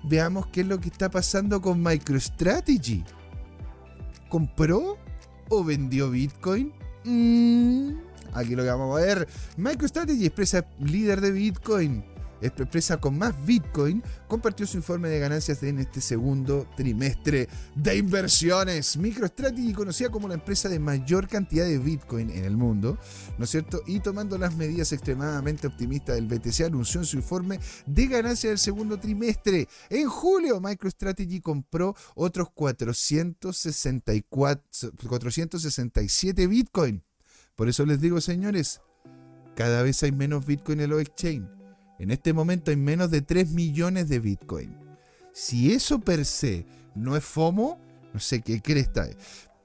veamos qué es lo que está pasando con MicroStrategy. ¿Compró o vendió Bitcoin? Mm, aquí lo que vamos a ver. MicroStrategy, expresa líder de Bitcoin empresa con más Bitcoin, compartió su informe de ganancias en este segundo trimestre de inversiones. MicroStrategy, conocida como la empresa de mayor cantidad de Bitcoin en el mundo, ¿no es cierto? Y tomando las medidas extremadamente optimistas del BTC, anunció en su informe de ganancias del segundo trimestre. En julio, MicroStrategy compró otros 464, 467 Bitcoin. Por eso les digo, señores, cada vez hay menos Bitcoin en los exchange. En este momento hay menos de 3 millones de Bitcoin. Si eso per se no es FOMO, no sé qué cresta es.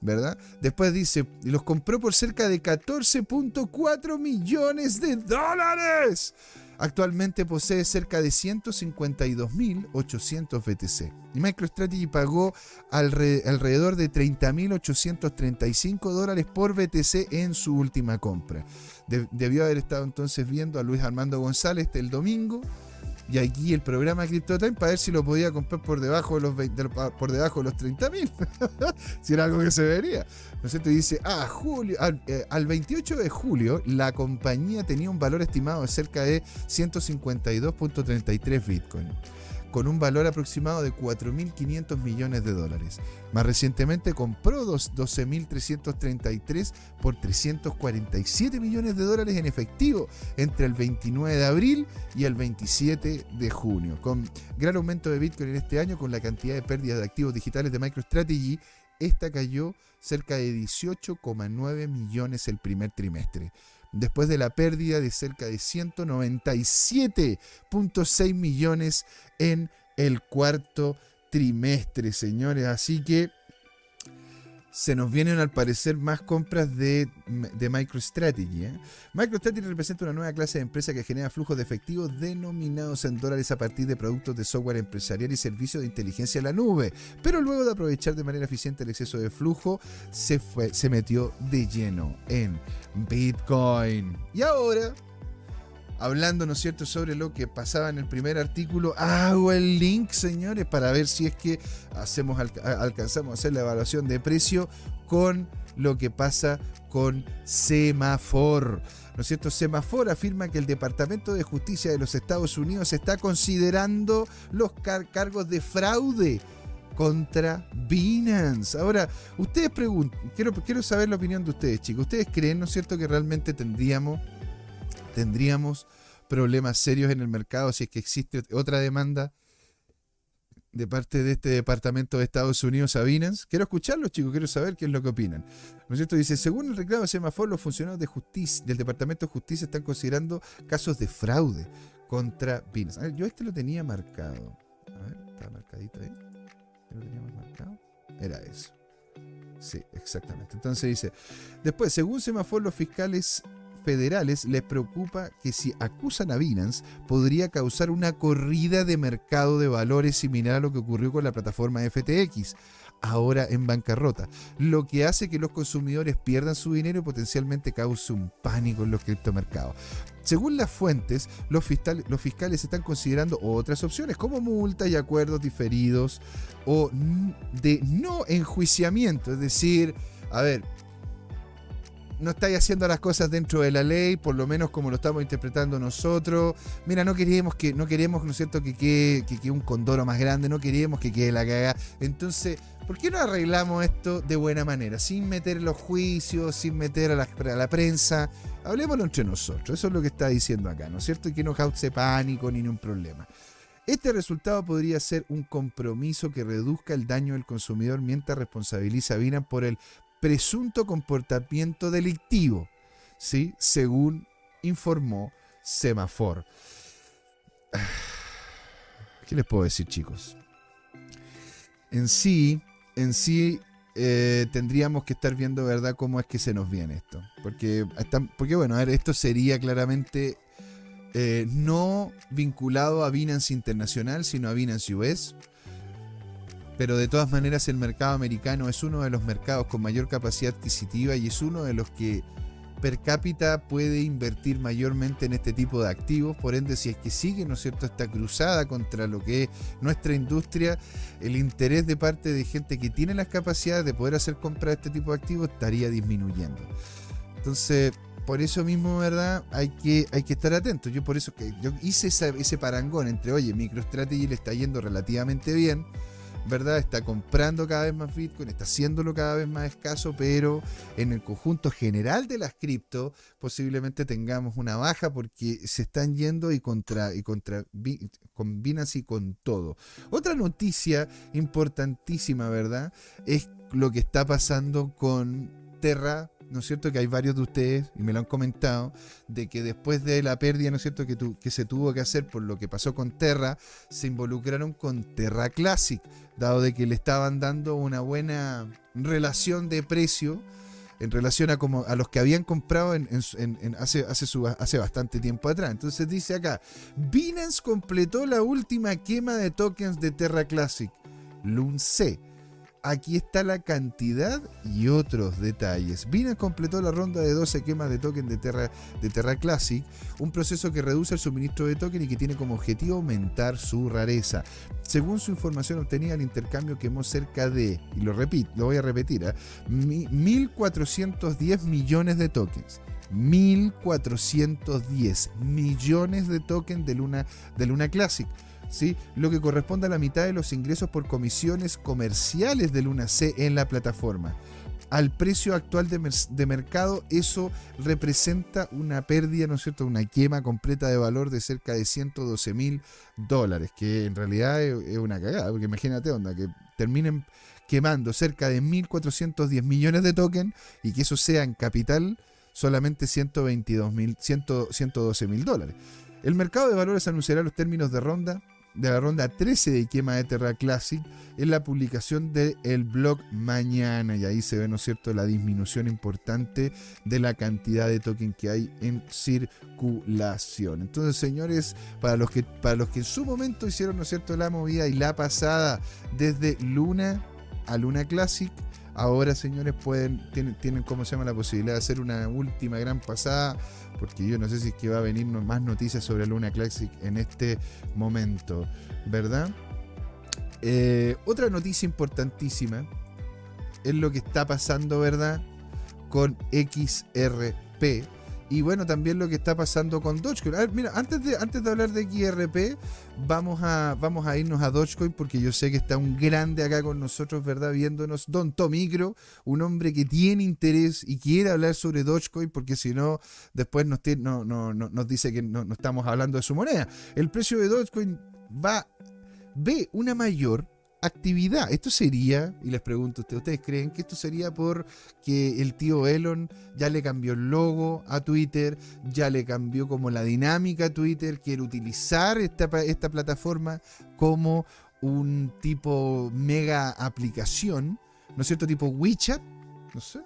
¿verdad? Después dice, los compró por cerca de 14.4 millones de dólares. Actualmente posee cerca de 152.800 BTC. Y MicroStrategy pagó alrededor de 30.835 dólares por BTC en su última compra. debió haber estado entonces viendo a Luis Armando González el domingo y aquí el programa CryptoTime para ver si lo podía comprar por debajo de los, por debajo de los 30 mil. si era algo que se vería. ¿No es cierto? Y dice, ah, julio, eh, al, 28 de julio la compañía tenía un valor estimado de cerca de 152.33 Bitcoin con un valor aproximado de 4.500 millones de dólares. Más recientemente compró 12.333 por 347 millones de dólares en efectivo entre el 29 de abril y el 27 de junio. Con gran aumento de Bitcoin en este año, con la cantidad de pérdidas de activos digitales de MicroStrategy, esta cayó cerca de 18,9 millones el primer trimestre después de la pérdida de cerca de 197.6 millones en el cuarto trimestre, señores. Así que se nos vienen al parecer más compras de, MicroStrategy. ¿eh? MicroStrategy representa una nueva clase de empresa que genera flujos de efectivo denominados en dólares a partir de productos de software empresarial y servicios de inteligencia en la nube. Pero luego de aprovechar de manera eficiente el exceso de flujo, se, fue, se metió de lleno en Bitcoin. Y ahora hablando, ¿no es cierto?, sobre lo que pasaba en el primer artículo. Hago el link, señores, para ver si es que hacemos, alcanzamos a hacer la evaluación de precio con lo que pasa con Semafor. ¿No es cierto? Semafor afirma que el Departamento de Justicia de los Estados Unidos está considerando los cargos de fraude contra Binance. Ahora, ustedes preguntan, quiero, quiero saber la opinión de ustedes, chicos. ¿Ustedes creen, no es cierto, que realmente tendríamos tendríamos problemas serios en el mercado si es que existe otra demanda de parte de este departamento de Estados Unidos a Binance. Quiero escucharlos, chicos, quiero saber qué es lo que opinan. ¿No es cierto? Dice, según el reclamo de Semafor, los funcionarios de justicia, del Departamento de Justicia están considerando casos de fraude contra Binance. yo este lo tenía marcado. A ver, está marcadito ahí. ¿Lo teníamos marcado? Era eso. Sí, exactamente. Entonces dice, después, según Semafor, los fiscales federales les preocupa que si acusan a Binance podría causar una corrida de mercado de valores similar a lo que ocurrió con la plataforma FTX. ahora en bancarrota, lo que hace que los consumidores pierdan su dinero y potencialmente cause un pánico en los criptomercados. Según las fuentes, los, fiscales, los fiscales están considerando otras opciones como multas y acuerdos diferidos o de no enjuiciamiento, es decir, a ver, no estáis haciendo las cosas dentro de la ley, por lo menos como lo estamos interpretando nosotros. Mira, no queríamos que, no queremos, ¿no es cierto?, que quede, que un condoro más grande, no queríamos que quede la caga. Entonces, ¿por qué no arreglamos esto de buena manera? Sin meter los juicios, sin meter a la, a la prensa. Hablemoslo entre nosotros. Eso es lo que está diciendo acá, ¿no es cierto? Y que no cause pánico ni ningún problema. Este resultado podría ser un compromiso que reduzca el daño del consumidor mientras responsabiliza a Binance por el presunto comportamiento delictivo, ¿sí? según informó Semafor. ¿Qué les puedo decir, chicos? En sí, en sí, eh, tendríamos que estar viendo, ¿verdad?, cómo es que se nos viene esto. Porque, porque bueno, a ver, esto sería claramente eh, no vinculado a Binance Internacional, sino a Binance US pero de todas maneras el mercado americano es uno de los mercados con mayor capacidad adquisitiva y es uno de los que per cápita puede invertir mayormente en este tipo de activos, por ende si es que sigue, ¿no es cierto?, esta cruzada contra lo que es nuestra industria, el interés de parte de gente que tiene las capacidades de poder hacer compra de este tipo de activos estaría disminuyendo. Entonces, por eso mismo, ¿verdad? Hay que, hay que estar atentos. Yo por eso que yo hice ese parangón entre, oye, MicroStrategy le está yendo relativamente bien, ¿verdad? Está comprando cada vez más Bitcoin, está haciéndolo cada vez más escaso, pero en el conjunto general de las cripto posiblemente tengamos una baja porque se están yendo y contra y contra combinan así con todo. Otra noticia importantísima, ¿verdad? Es lo que está pasando con Terra ¿no es cierto? Que hay varios de ustedes, y me lo han comentado, de que después de la pérdida, ¿no es cierto?, que, que se tuvo que hacer por lo que pasó con Terra, se involucraron con Terra Classic, dado de que le estaban dando una buena relación de precio en relación a, como, a los que habían comprado en, hace, hace, hace bastante tiempo atrás. Entonces dice acá, Binance completó la última quema de tokens de Terra Classic, LUNC Aquí está la cantidad y otros detalles. Binance completó la ronda de 12 quemas de token de Terra, de Classic, un proceso que reduce el suministro de token y que tiene como objetivo aumentar su rareza. Según su información obtenida, el intercambio quemó cerca de, y lo repito, lo voy a repetir, 1.410 ¿eh? millones de tokens. 1.410 millones de tokens de Luna, de Luna Classic lo que corresponde a la mitad de los ingresos por comisiones comerciales de Luna C en la plataforma. Al precio actual de, mercado, eso representa una pérdida, ¿no es cierto? Una quema completa de valor de cerca de 112 mil dólares, que en realidad es, una cagada, porque imagínate, onda, que terminen quemando cerca de 1.410 millones de tokens y que eso sea en capital solamente 122 mil, 112 mil dólares. El mercado de valores anunciará los términos de ronda de la ronda 13 de Quema de Terra Classic en la publicación del blog mañana. Y ahí se ve, ¿no es cierto?, la disminución importante de la cantidad de token que hay en circulación. Entonces, señores, para los que, para los que en su momento hicieron, ¿no es cierto?, la movida y la pasada desde Luna a Luna Classic. Ahora, señores, pueden, tienen, tienen, ¿cómo se llama? La posibilidad de hacer una última gran pasada porque yo no sé si es que va a venir más noticias sobre Luna Classic en este momento, ¿verdad? Eh, otra noticia importantísima es lo que está pasando, ¿verdad? Con XRP y bueno, también lo que está pasando con Dogecoin. A ver, mira, antes de, antes de hablar de XRP, vamos a, vamos a irnos a Dogecoin porque yo sé que está un grande acá con nosotros, ¿verdad? Viéndonos, Don Tomicro, un hombre que tiene interés y quiere hablar sobre Dogecoin porque si no, después nos, no, no, nos dice que no, no estamos hablando de su moneda. El precio de Dogecoin va, ve una mayor actividad. Esto sería, y les pregunto a ustedes, ¿ustedes creen que esto sería por que el tío Elon ya le cambió el logo a Twitter, ya le cambió como la dinámica a Twitter, quiere utilizar esta, esta plataforma como un tipo mega aplicación, ¿no es cierto? Tipo WeChat, no sé.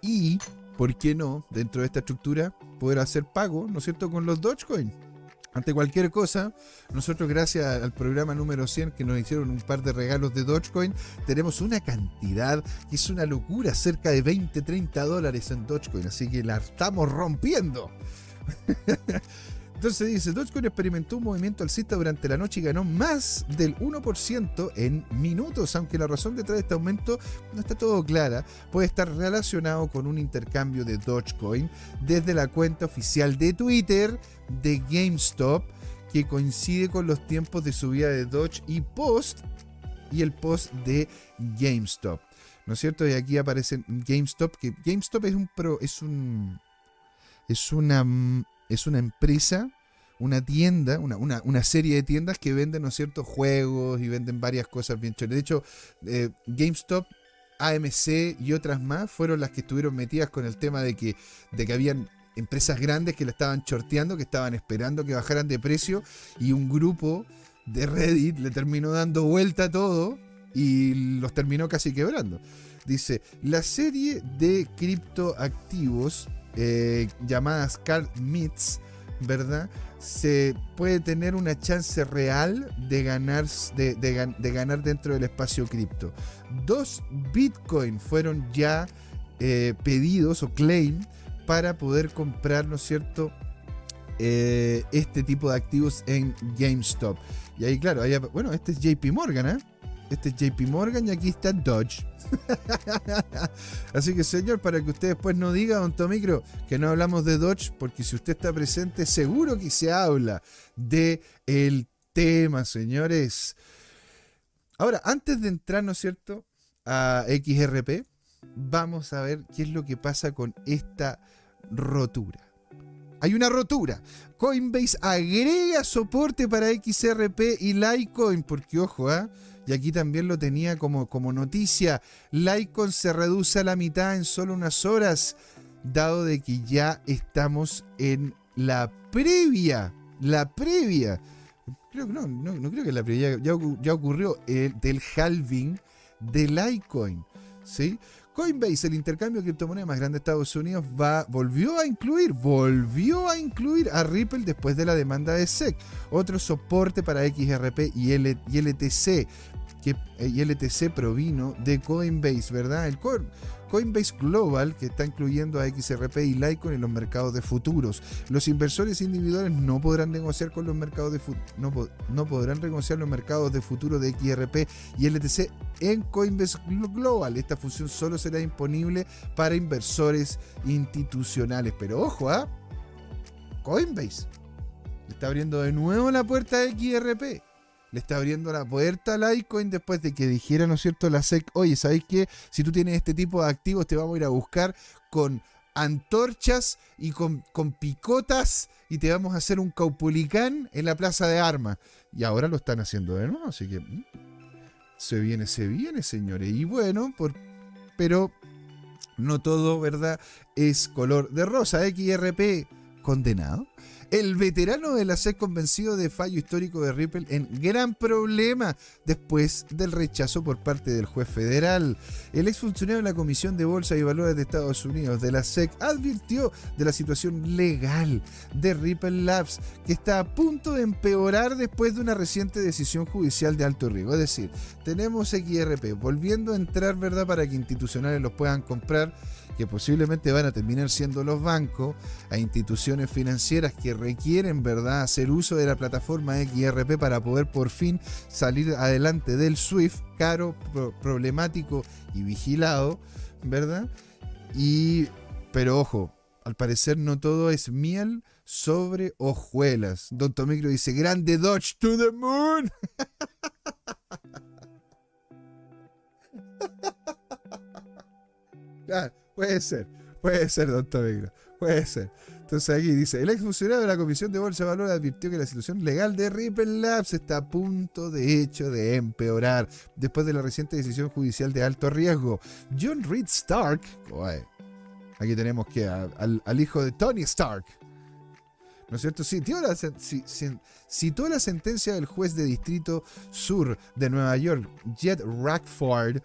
Y, ¿por qué no, dentro de esta estructura, poder hacer pago, ¿no es cierto?, con los Dogecoin. Ante cualquier cosa, nosotros gracias al programa número 100 que nos hicieron un par de regalos de Dogecoin, tenemos una cantidad que es una locura, cerca de 20, 30 dólares en Dogecoin, así que la estamos rompiendo. Entonces dice, Dogecoin experimentó un movimiento alcista durante la noche y ganó más del 1% en minutos, aunque la razón detrás de este aumento no está todo clara, puede estar relacionado con un intercambio de Dogecoin desde la cuenta oficial de Twitter de GameStop, que coincide con los tiempos de subida de Doge y post y el post de GameStop. ¿No es cierto? Y aquí aparece GameStop, que GameStop es un pro, es un es una es una empresa, una tienda, una, serie de tiendas que venden, ¿no ciertos juegos y venden varias cosas bien chéveres. De hecho, eh, GameStop, AMC y otras más fueron las que estuvieron metidas con el tema de que, de que habían empresas grandes que la estaban chorteando, que estaban esperando que bajaran de precio y un grupo de Reddit le terminó dando vuelta a todo y los terminó casi quebrando. Dice, la serie de criptoactivos eh, llamadas Card Meets, ¿verdad? Se puede tener una chance real de ganar, de, ganar dentro del espacio cripto. Dos Bitcoin fueron ya eh, pedidos o claim para poder comprar, ¿no es cierto? Eh, este tipo de activos en GameStop. Y ahí, claro, bueno, este es JP Morgan, ¿eh? Este es JP Morgan y aquí está Dodge. Así que, señor, para que usted después no diga, don Tomicro, que no hablamos de Dodge, porque si usted está presente, seguro que se habla de tema, señores. Ahora, antes de entrar, ¿no es cierto?, a XRP, vamos a ver qué es lo que pasa con esta rotura. Hay una rotura. Coinbase agrega soporte para XRP y Litecoin, porque ojo, ¿ah? Y aquí también lo tenía como, como noticia, Litecoin se reduce a la mitad en solo unas horas, dado de que ya estamos en la previa, la previa, creo que no, no, creo que la previa, ya, ya ocurrió el, del halving de Litecoin, ¿sí? Coinbase, el intercambio de criptomonedas más grande de Estados Unidos, va, volvió a incluir, volvió a incluir a Ripple después de la demanda de SEC. Otro soporte para XRP y, y LTC que el LTC provino de Coinbase, ¿verdad? El Coinbase Global, que está incluyendo a XRP y Litecoin en los mercados de futuros. Los inversores individuales no podrán negociar con los mercados de no, no podrán negociar los mercados de futuro de XRP y LTC en Coinbase Global. Esta función solo será disponible para inversores institucionales. Pero ojo, ¿ah? Coinbase está abriendo de nuevo la puerta de XRP le está abriendo la puerta a Litecoin después de que dijera, ¿no es cierto?, la SEC, oye, ¿sabéis qué? Si tú tienes este tipo de activos, te vamos a ir a buscar con antorchas y con, con picotas y te vamos a hacer un caupulicán en la plaza de armas. Y ahora lo están haciendo de nuevo, así que mm, se viene, se viene, señores. Y bueno, por, pero no todo, ¿verdad? Es color de rosa. XRP condenado. El veterano de la SEC convencido de fallo histórico de Ripple en gran problema después del rechazo por parte del juez federal. El exfuncionario de la Comisión de Bolsa y Valores de Estados Unidos de la SEC advirtió de la situación legal de Ripple Labs que está a punto de empeorar después de una reciente decisión judicial de alto riesgo. Es decir, tenemos XRP volviendo a entrar, ¿verdad?, para que institucionales los puedan comprar que posiblemente van a terminar siendo los bancos, a instituciones financieras que requieren, ¿verdad?, hacer uso de la plataforma XRP para poder por fin salir adelante del SWIFT, caro, problemático y vigilado, ¿verdad? Y, pero ojo, al parecer no todo es miel sobre hojuelas. Don Tomicro dice, grande Dodge to the moon. ah, Puede ser, puede ser, doctor Tomicro, puede ser. Entonces aquí dice, el ex funcionario de la Comisión de Bolsa de Valores advirtió que la situación legal de Ripple Labs está a punto de hecho de empeorar después de la reciente decisión judicial de alto riesgo. John Reed Stark, aquí tenemos que al, hijo de Tony Stark, ¿no es cierto? Citó la, citó la sentencia del juez de distrito sur de Nueva York, Jet Rackford,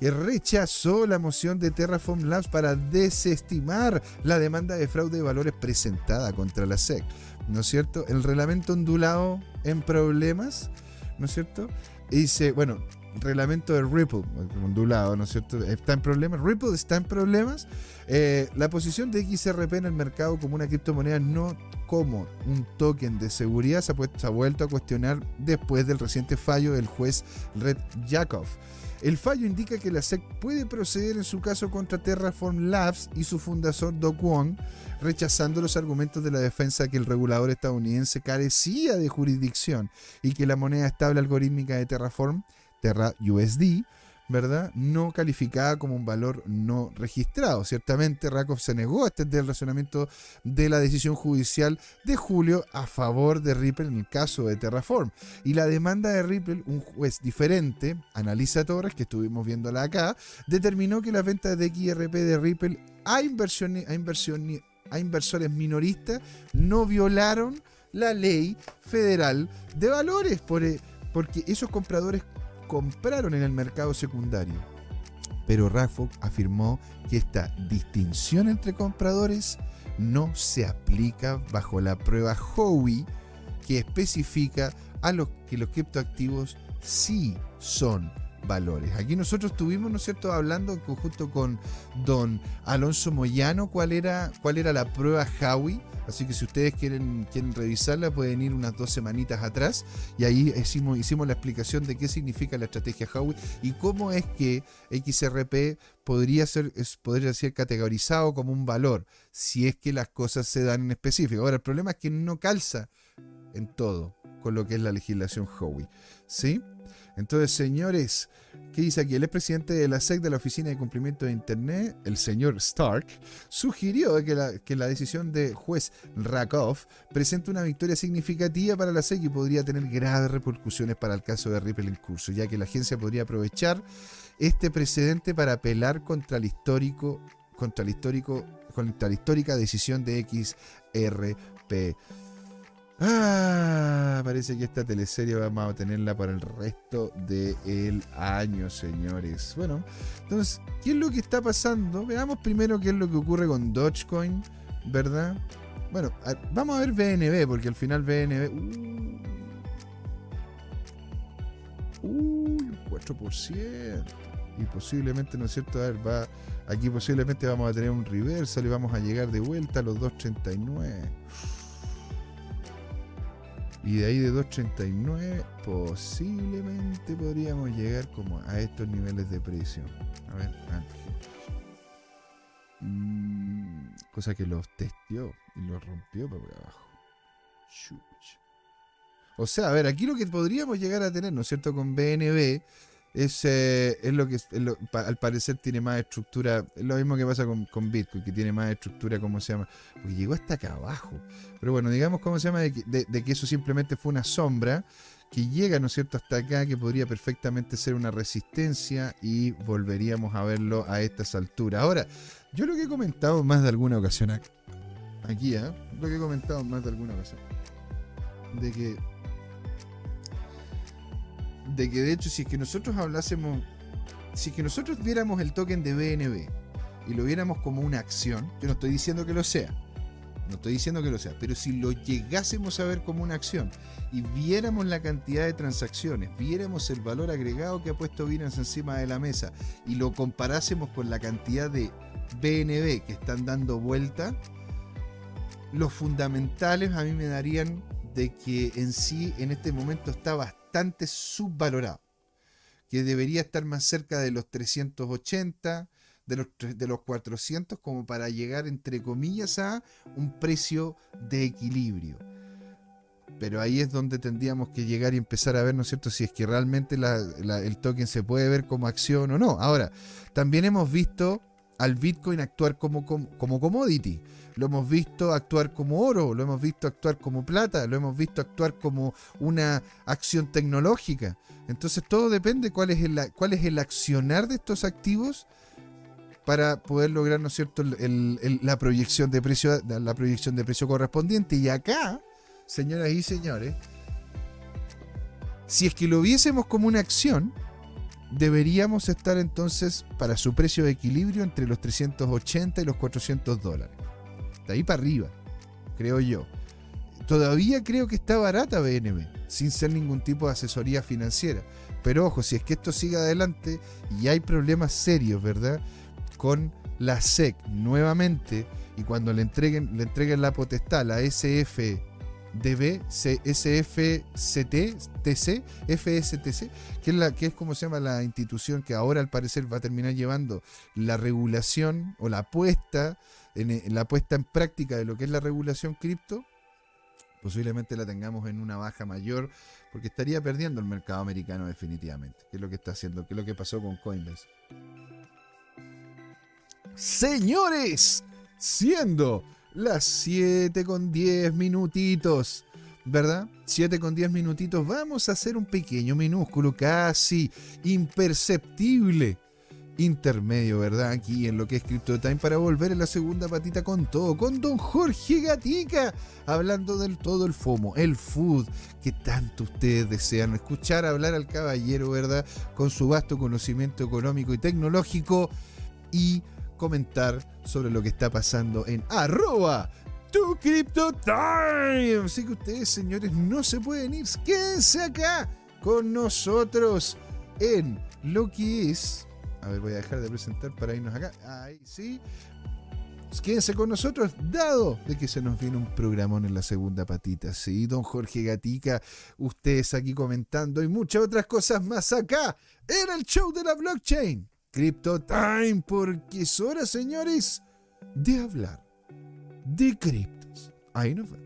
que rechazó la moción de Terraform Labs para desestimar la demanda de fraude de valores presentada contra la SEC. ¿No es cierto? El reglamento ondulado en problemas, ¿no es cierto? dice, bueno, reglamento de Ripple, ondulado, ¿no es cierto? Está en problemas. Ripple está en problemas. Eh, la posición de XRP en el mercado como una criptomoneda no como un token de seguridad se ha, vuelto a cuestionar después del reciente fallo del juez Red Jakov. El fallo indica que la SEC puede proceder en su caso contra Terraform Labs y su fundador Doc Wong, rechazando los argumentos de la defensa que el regulador estadounidense carecía de jurisdicción y que la moneda estable algorítmica de Terraform, Terra USD, ¿verdad? No calificada como un valor no registrado. Ciertamente, Rakov se negó a extender el razonamiento de la decisión judicial de julio a favor de Ripple en el caso de Terraform. Y la demanda de Ripple, un juez diferente, Analisa Torres, que estuvimos viéndola acá, determinó que las ventas de XRP de Ripple a, inversiones, a, a inversores minoristas no violaron la ley federal de valores, e, porque esos compradores compraron en el mercado secundario. Pero Rafok afirmó que esta distinción entre compradores no se aplica bajo la prueba Howey que especifica a los que los criptoactivos sí son valores. Aquí nosotros estuvimos, ¿no es cierto?, hablando en conjunto con don Alonso Moyano cuál era, cuál era la prueba Howie. Así que si ustedes quieren, quieren revisarla, pueden ir unas dos semanitas atrás y ahí hicimos, hicimos la explicación de qué significa la estrategia Howie y cómo es que XRP podría ser, podría ser categorizado como un valor si es que las cosas se dan en específico. Ahora, el problema es que no calza en todo con lo que es la legislación Howie. ¿Sí? Entonces, señores, ¿qué dice aquí? El expresidente de la SEC de la Oficina de Cumplimiento de Internet, el señor Stark, sugirió que la, decisión de juez Rakoff presenta una victoria significativa para la SEC y podría tener graves repercusiones para el caso de Ripple en curso, ya que la agencia podría aprovechar este precedente para apelar contra el histórico contra el histórico contra la histórica decisión de XRP. Ah, parece que esta teleserie vamos a tenerla para el resto del año, señores. Bueno, entonces, ¿qué es lo que está pasando? Veamos primero qué es lo que ocurre con Dogecoin, ¿verdad? Bueno, vamos a ver BNB, porque al final BNB... Uh, un 4%. Y posiblemente, ¿no es cierto? A ver, va, aquí posiblemente vamos a tener un reversal y vamos a llegar de vuelta a los 2.39. Y de ahí de 2.39 posiblemente podríamos llegar como a estos niveles de precio. A ver, mm, cosa que los testió y los rompió para abajo. O sea, a ver, aquí lo que podríamos llegar a tener, ¿no es cierto? Con BNB es, eh, es lo que al parecer tiene más estructura. Es lo mismo que pasa con, Bitcoin, que tiene más estructura, ¿cómo se llama? Porque llegó hasta acá abajo. Pero bueno, digamos, ¿cómo se llama? De que, eso simplemente fue una sombra que llega, ¿no es cierto?, hasta acá, que podría perfectamente ser una resistencia y volveríamos a verlo a estas alturas. Ahora, yo lo que he comentado más de alguna ocasión aquí, ¿eh? Lo que he comentado más de alguna ocasión. De que de que de hecho si es que nosotros hablásemos, si es que nosotros viéramos el token de BNB y lo viéramos como una acción, yo no estoy diciendo que lo sea, no estoy diciendo que lo sea, pero si lo llegásemos a ver como una acción y viéramos la cantidad de transacciones, viéramos el valor agregado que ha puesto Binance encima de la mesa y lo comparásemos con la cantidad de BNB que están dando vuelta, los fundamentales a mí me darían de que en sí en este momento está bastante subvalorado, que debería estar más cerca de los 380, de los, de los 400, como para llegar, entre comillas, a un precio de equilibrio. Pero ahí es donde tendríamos que llegar y empezar a ver, ¿no es cierto?, si es que realmente el token se puede ver como acción o no. Ahora, también hemos visto al Bitcoin actuar como, como, commodity. Lo hemos visto actuar como oro, lo hemos visto actuar como plata, lo hemos visto actuar como una acción tecnológica. Entonces todo depende cuál es el, cuál es el accionar de estos activos para poder lograr, ¿no es cierto?, la proyección de precio, la proyección de precio correspondiente. Y acá, señoras y señores, si es que lo viésemos como una acción, deberíamos estar entonces para su precio de equilibrio entre los 380 y los 400 dólares. De ahí para arriba, creo yo. Todavía creo que está barata BNB, sin ser ningún tipo de asesoría financiera. Pero ojo, si es que esto sigue adelante y hay problemas serios, ¿verdad? Con la SEC nuevamente y cuando le entreguen, le entreguen la potestad, la SF DB, SFCT, TC, FSTC, que es, la, que es como se llama la institución que ahora al parecer va a terminar llevando la regulación o la puesta en, la puesta en práctica de lo que es la regulación cripto, posiblemente la tengamos en una baja mayor, porque estaría perdiendo el mercado americano definitivamente, que es lo que está haciendo, que es lo que pasó con Coinbase. Señores, siendo las 7 con 10 minutitos. ¿Verdad? 7 con 10 minutitos. Vamos a hacer un pequeño minúsculo, casi imperceptible intermedio, ¿verdad? Aquí en lo que es CryptoTime para volver en la segunda patita con todo, con don Jorge Gatica, hablando del todo el FOMO, el food, que tanto ustedes desean escuchar hablar al caballero, ¿verdad? Con su vasto conocimiento económico y tecnológico y comentar sobre lo que está pasando en arroba tu Crypto Time. Así que ustedes, señores, no se pueden ir. Quédense acá con nosotros en lo que es. A ver, voy a dejar de presentar para irnos acá. Ahí sí. Quédense con nosotros, dado de que se nos viene un programón en la segunda patita. Sí, don Jorge Gatica, ustedes aquí comentando y muchas otras cosas más acá en el show de la blockchain. Crypto Time, porque es hora, señores, de hablar de criptos. Ahí nos vemos.